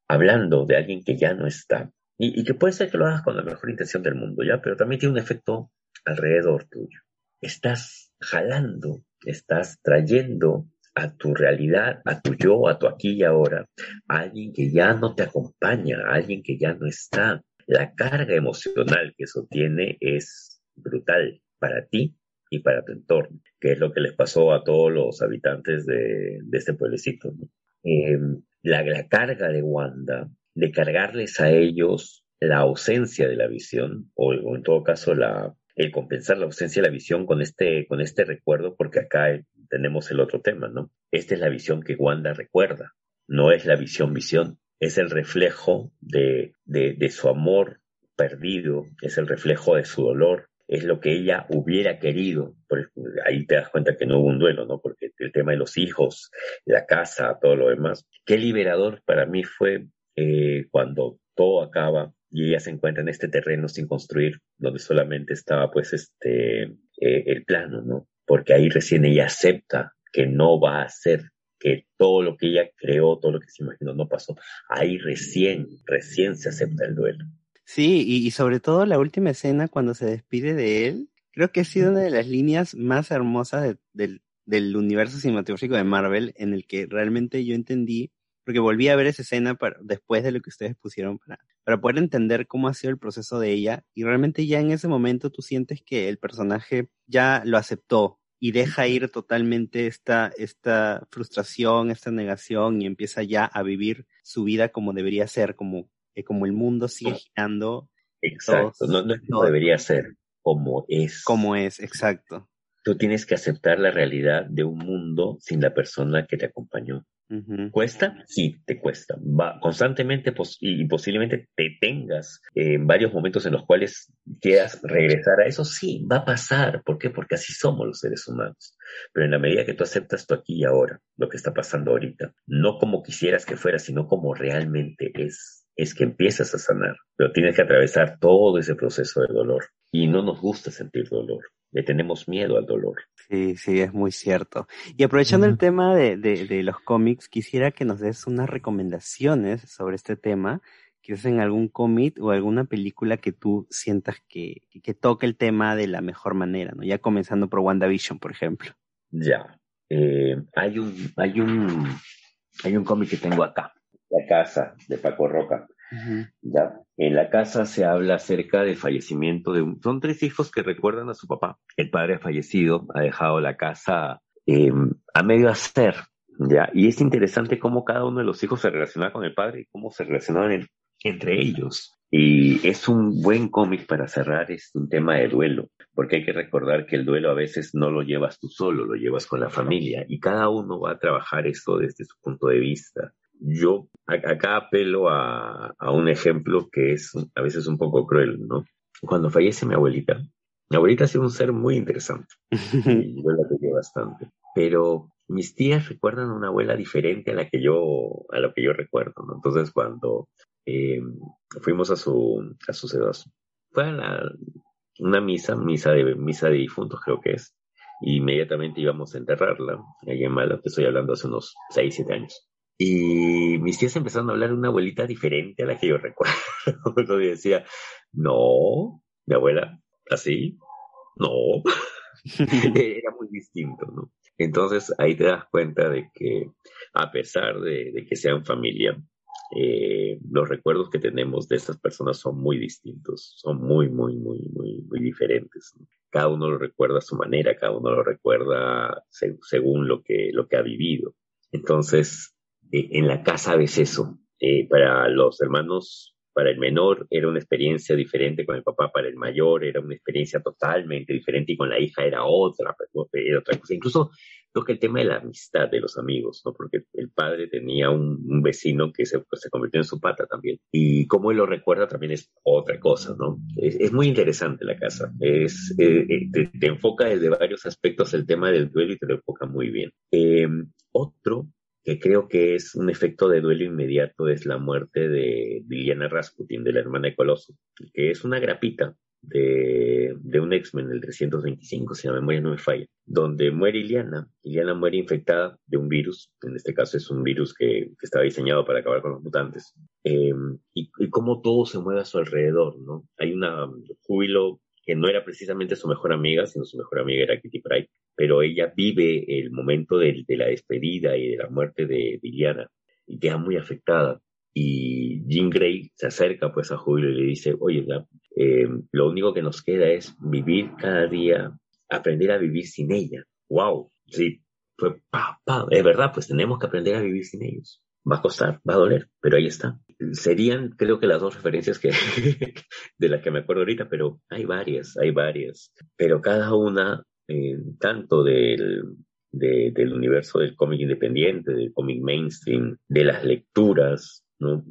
hablando de alguien que ya no está, y, y que puede ser que lo hagas con la mejor intención del mundo, ¿ya? Pero también tiene un efecto alrededor tuyo. Estás jalando, estás trayendo a tu realidad, a tu yo, a tu aquí y ahora, alguien que ya no te acompaña, alguien que ya no está. La carga emocional que eso tiene es brutal para ti y para tu entorno, que es lo que les pasó a todos los habitantes de, este pueblecito. Eh, la, la carga de Wanda, de cargarles a ellos la ausencia de la visión, o, o en todo caso la, el compensar la ausencia de la visión con este, con este recuerdo, porque acá tenemos el otro tema, ¿no? Esta es la visión que Wanda recuerda, no es la visión visión, es el reflejo de, de, su amor perdido, es el reflejo de su dolor, es lo que ella hubiera querido. Ahí te das cuenta que no hubo un duelo, ¿no? Porque el tema de los hijos, la casa, todo lo demás. Qué liberador para mí fue eh, cuando todo acaba y ella se encuentra en este terreno sin construir, donde solamente estaba pues este eh, el plano, ¿no? Porque ahí recién ella acepta que no va a ser, que todo lo que ella creó, todo lo que se imaginó no pasó. Ahí recién, recién se acepta el duelo. Sí, y, sobre todo la última escena cuando se despide de él, creo que ha sido una de las líneas más hermosas de, de, del universo cinematográfico de Marvel en el que realmente yo entendí, porque volví a ver esa escena después de lo que ustedes pusieron para, para poder entender cómo ha sido el proceso de ella y realmente ya en ese momento tú sientes que el personaje ya lo aceptó y deja ir totalmente esta, esta frustración, esta negación y empieza ya a vivir su vida como debería ser, como, eh, como el mundo sigue girando. Exacto, no, no es como debería ser, como es. Como es, exacto. Tú tienes que aceptar la realidad de un mundo sin la persona que te acompañó. ¿Cuesta? Sí, te cuesta. Va constantemente y posiblemente te tengas en varios momentos en los cuales quieras regresar a eso. Sí, va a pasar. ¿Por qué? Porque así somos los seres humanos. Pero en la medida que tú aceptas tu aquí y ahora, lo que está pasando ahorita, no como quisieras que fuera, sino como realmente es, es que empiezas a sanar. Pero tienes que atravesar todo ese proceso de dolor. Y no nos gusta sentir dolor le tenemos miedo al dolor. Sí, sí, es muy cierto. Y aprovechando el tema de, de, los cómics, quisiera que nos des unas recomendaciones sobre este tema, quizás en algún cómic o alguna película que tú sientas que, que, toque el tema de la mejor manera, ¿no? Ya comenzando por WandaVision, por ejemplo. Ya. Eh, hay un, hay un, hay un cómic que tengo acá, La Casa, de Paco Roca. ¿ya? En la casa se habla acerca del fallecimiento de un... Son tres hijos que recuerdan a su papá. El padre ha fallecido, ha dejado la casa em, a medio hacer, ¿ya? Y es interesante cómo cada uno de los hijos se relaciona con el padre y cómo se relacionan entre ellos. Y es un buen cómic para cerrar es un tema de duelo, porque hay que recordar que el duelo a veces no lo llevas tú solo, lo llevas con la familia y cada uno va a trabajar esto desde su punto de vista yo acá apelo a, un ejemplo que es a veces un poco cruel, ¿no? Cuando fallece mi abuelita, mi abuelita ha sido un ser muy interesante y yo la quería bastante, pero mis tías recuerdan a una abuela diferente a la que yo, a lo que yo recuerdo, ¿no? Entonces cuando eh, fuimos a su, a su fue a una misa, misa de, misa de difuntos creo que es, y inmediatamente íbamos a enterrarla, ahí en Mala, te estoy hablando hace unos 6, 7 años. Y mis tías empezaron a hablar de una abuelita diferente a la que yo recuerdo. Entonces decía, no, mi abuela, así, no. Era muy distinto, ¿no? Entonces ahí te das cuenta de que a pesar de, que sean familia, eh, los recuerdos que tenemos de estas personas son muy distintos, son muy, muy, muy, muy, muy diferentes. Cada uno lo recuerda a su manera, cada uno lo recuerda según lo que, lo que ha vivido. Entonces, eh, en la casa ves eso. Eh, para los hermanos, para el menor era una experiencia diferente con el papá, para el mayor era una experiencia totalmente diferente y con la hija era otra, era otra cosa. Incluso toca el tema de la amistad de los amigos, ¿no? Porque el padre tenía un, vecino que se, pues, se, convirtió en su pata también. Y cómo él lo recuerda también es otra cosa, ¿no? Es, muy interesante la casa. Es, eh, te, te, enfoca desde varios aspectos el tema del duelo y te lo enfoca muy bien. otro que creo que es un efecto de duelo inmediato, es la muerte de Liliana Rasputin, de la hermana de Coloso, que es una grapita de, de un X-Men, el 325, si la memoria no me falla, donde muere Liliana. Liliana muere infectada de un virus, en este caso es un virus que, que estaba diseñado para acabar con los mutantes, eh, y, y cómo todo se mueve a su alrededor, ¿no? Hay un júbilo que no era precisamente su mejor amiga, sino su mejor amiga era Kitty Pryde, pero ella vive el momento de, la despedida y de la muerte de Liliana y queda muy afectada. Y Jean Grey se acerca pues a Julio y le dice, oye, eh, lo único que nos queda es vivir cada día, aprender a vivir sin ella. ¡Wow! Sí, fue pa, pa. Es verdad, pues tenemos que aprender a vivir sin ellos. Va a costar, va a doler, pero ahí está. Serían, creo que las dos referencias que de las que me acuerdo ahorita, pero hay varias, hay varias. Pero cada una eh, tanto del, del universo del cómic independiente, del cómic mainstream, de las lecturas, ¿no?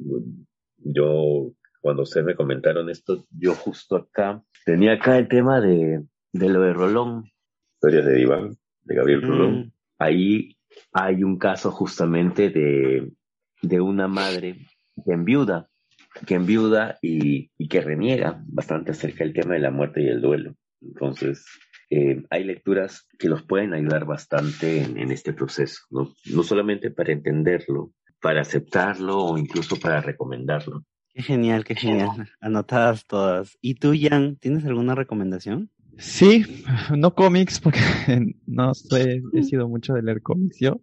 Yo, cuando ustedes me comentaron esto, yo justo acá, tenía acá el tema de, de lo de Rolón, historias de Iván, de Gabriel Rolón. Mm. Ahí hay un caso justamente de, de una madre que enviuda, que enviuda y, y que reniega bastante acerca del tema de la muerte y el duelo. Entonces, eh, hay lecturas que los pueden ayudar bastante en, este proceso, ¿no? no solamente para entenderlo, para aceptarlo o incluso para recomendarlo. Qué genial, qué genial. Anotadas todas. ¿Y tú, Jan, tienes alguna recomendación? Sí, no cómics, porque no sé, he sido mucho de leer cómics yo,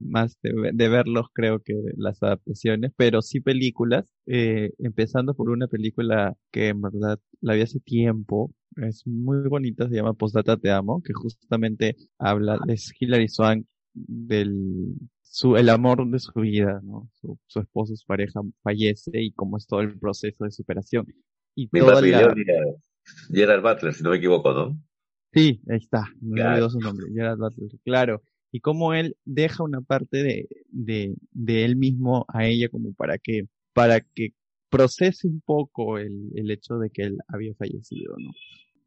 más de, de verlos creo que las adaptaciones, pero sí películas, eh, empezando por una película que en verdad la vi hace tiempo, es muy bonita, se llama Postdata Te Amo, que justamente habla, es Hilary Swank del su, el amor de su vida, ¿no? Su, su esposo, su pareja fallece y cómo es todo el proceso de superación. Y Mi toda papi, la... Gerard- Butler, si no me equivoco, ¿no? Sí, ahí está, me Claro. olvidó su nombre, Gerard Butler, claro. Y cómo él deja una parte de, de, de él mismo a ella como para que, para que procese un poco el, el hecho de que él había fallecido, ¿no?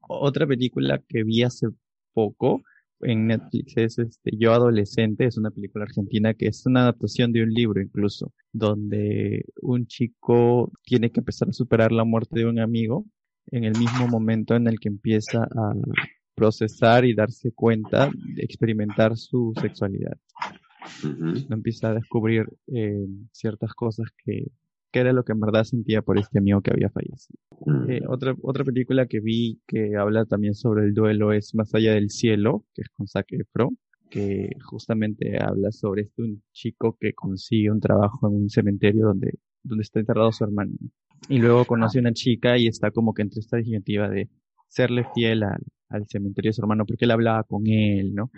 Otra película que vi hace poco en Netflix es este Yo Adolescente, es una película argentina que es una adaptación de un libro incluso, donde un chico tiene que empezar a superar la muerte de un amigo en el mismo momento en el que empieza a procesar y darse cuenta experimentar su sexualidad. Ujú. Empieza a descubrir eh, ciertas cosas que, que era lo que en verdad sentía por este amigo que había fallecido. Mm. Eh, otra, otra película que vi que habla también sobre el duelo es Más allá del cielo, que es con Zac Efron, que justamente habla sobre este un chico que consigue un trabajo en un cementerio donde, donde está enterrado su hermano. Y luego conoce a una chica y está como que entre esta disyuntiva de serle fiel al, al cementerio de su hermano porque él hablaba con él, ¿no?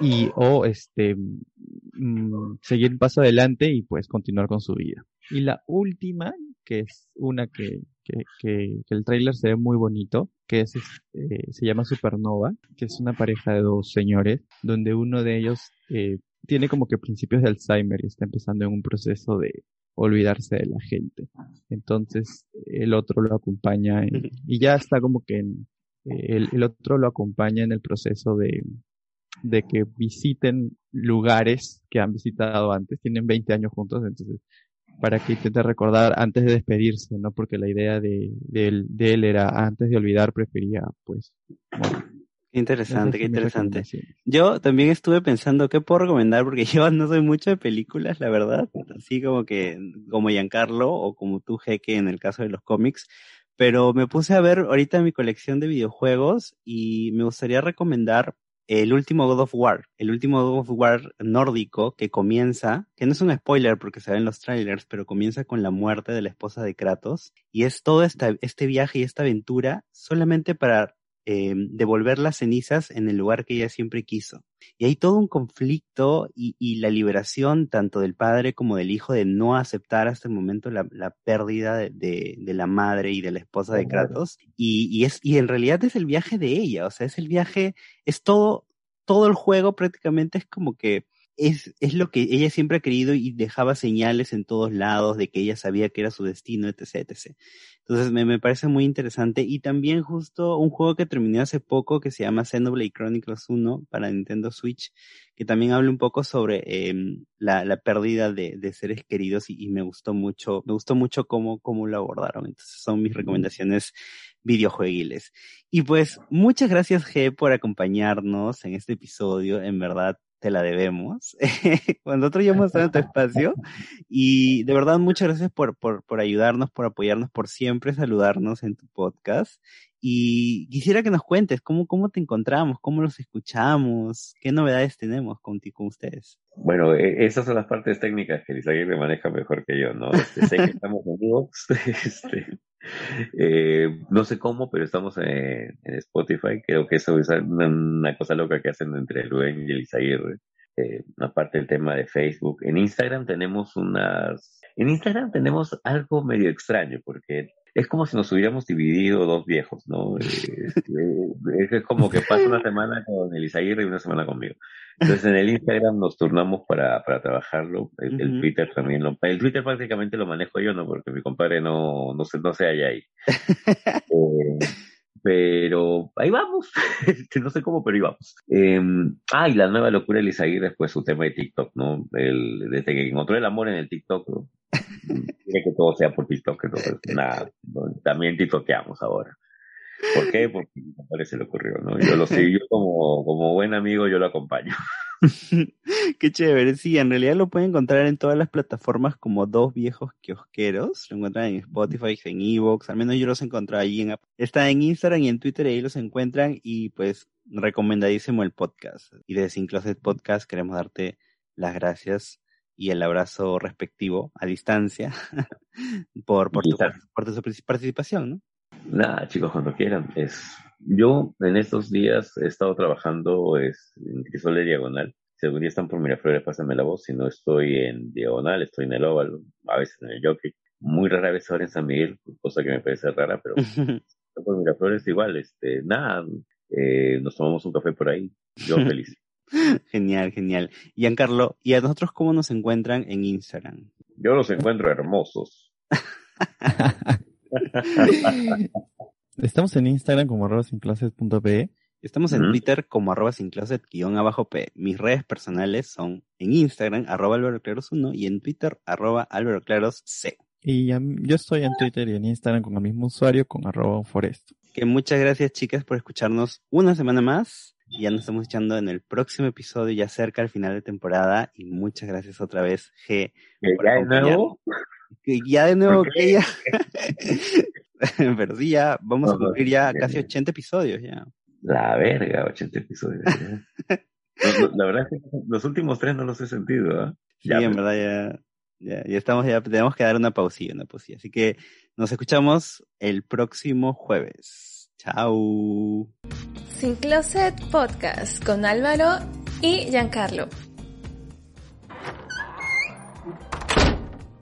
Y, o este, mm, seguir paso adelante y pues continuar con su vida. Y la última, que es una que, que, que, el tráiler se ve muy bonito, que es, eh, se llama Supernova, que es una pareja de dos señores, donde uno de ellos eh, tiene como que principios de Alzheimer y está empezando en un proceso de olvidarse de la gente. Entonces el otro lo acompaña y ya está como que en, el, el otro lo acompaña en el proceso de, de que visiten lugares que han visitado antes, tienen 20 años juntos, entonces para que intente recordar antes de despedirse, ¿no? Porque la idea de, de, él, de él era antes de olvidar prefería pues. Qué interesante, qué interesante. Yo también estuve pensando qué puedo recomendar porque yo no soy mucho de películas, la verdad. Así como que, como Giancarlo o como tú, Jeque, en el caso de los cómics. Pero me puse a ver ahorita mi colección de videojuegos y me gustaría recomendar el último God of War, el último God of War nórdico que comienza, que no es un spoiler porque se ven los trailers, pero comienza con la muerte de la esposa de Kratos. Y es todo este viaje y esta aventura solamente para eh, devolver las cenizas en el lugar que ella siempre quiso. Y hay todo un conflicto y, y, la liberación tanto del padre como del hijo de no aceptar hasta el momento la, la pérdida de, de, de, la madre y de la esposa de Kratos. Y, y, es, y en realidad es el viaje de ella, o sea, es el viaje, es todo, todo el juego prácticamente es como que es, es lo que ella siempre ha querido y dejaba señales en todos lados de que ella sabía que era su destino, etc. etc. Entonces me, me parece muy interesante. Y también justo un juego que terminé hace poco que se llama Xenoblade Chronicles 1 para Nintendo Switch, que también habla un poco sobre eh, la, la, pérdida de, de seres queridos y, y, me gustó mucho, me gustó mucho cómo, cómo lo abordaron. Entonces son mis recomendaciones videojueguiles. Y pues muchas gracias G por acompañarnos en este episodio. En verdad te la debemos. Nosotros ya hemos estado en tu espacio y de verdad muchas gracias por, por, por ayudarnos, por apoyarnos, por siempre saludarnos en tu podcast. Y quisiera que nos cuentes cómo, cómo te encontramos, cómo los escuchamos, qué novedades tenemos con, con ustedes. Bueno, esas son las partes técnicas que Lizaguirre maneja mejor que yo, ¿no? Este, sé que estamos en este, eh, no sé cómo, pero estamos en, Spotify. Creo que eso es una, cosa loca que hacen entre Luen y Elizaguirre. Eh, aparte del tema de Facebook. En Instagram tenemos unas... En Instagram tenemos algo medio extraño, porque es como si nos hubiéramos dividido dos viejos, ¿no? Eh, es como que pasa una semana con Elizaguirre y una semana conmigo. Entonces en el Instagram nos turnamos para, para trabajarlo, el, uh -huh. el, Twitter también lo... El Twitter prácticamente lo manejo yo, ¿no? Porque mi compadre no, no, se, no se halla ahí. eh, pero ahí vamos, no sé cómo, pero ahí vamos. Eh, ah, y la nueva locura de Lizaguirre después su tema de TikTok, ¿no? El, desde que encontró el amor en el TikTok, ¿no? Quiere que todo sea por TikTok, entonces nada, ¿no? también tiktokeamos ahora. ¿Por qué? Porque a mi se le ocurrió, ¿no? Yo lo sé, yo como, como buen amigo yo lo acompaño. Qué chévere, sí, en realidad lo pueden encontrar en todas las plataformas como dos viejos kiosqueros, lo encuentran en Spotify, en Evox, al menos yo los encontré ahí en está en Instagram y en Twitter, ahí los encuentran y pues recomendadísimo el podcast. Y desde Sin Closet Podcast queremos darte las gracias y el abrazo respectivo a distancia por, por, tu, por tu participación, ¿no? Nada, chicos, cuando quieran. Es, yo en estos días he estado trabajando es, en Crisol de Diagonal. Si algún día están por Miraflores, pásame la voz. Si no estoy en Diagonal, estoy en el óvalo, a veces en el jockey. Muy rara vez ahora en San Miguel, cosa que me parece rara, pero por Miraflores igual. Este, nada, eh, nos tomamos un café por ahí. Yo feliz. genial, genial. Giancarlo, ¿y a nosotros cómo nos encuentran en Instagram? Yo los encuentro hermosos. Estamos en Instagram como arroba sincloset.pe. Estamos en Twitter como arroba sincloset guion abajo P. Mis redes personales son en Instagram arroba 1 y en Twitter arroba C. Y yo estoy en Twitter y en Instagram con el mismo usuario con arroba forest. Que muchas gracias chicas por escucharnos una semana más. Ya nos estamos echando en el próximo episodio, ya cerca al final de temporada. Y muchas gracias otra vez, G. ¿Ya de nuevo? ya de nuevo, que ya. Pero sí, ya vamos a cumplir ya casi 80 episodios ya. La verga, 80 episodios. la verdad es que los últimos tres no los he sentido. ¿eh? Sí, en verdad ya, ya, ya, estamos, ya tenemos que dar una pausilla, una pausilla. Así que nos escuchamos el próximo jueves. Chao. Sin Closet Podcast con Álvaro y Giancarlo.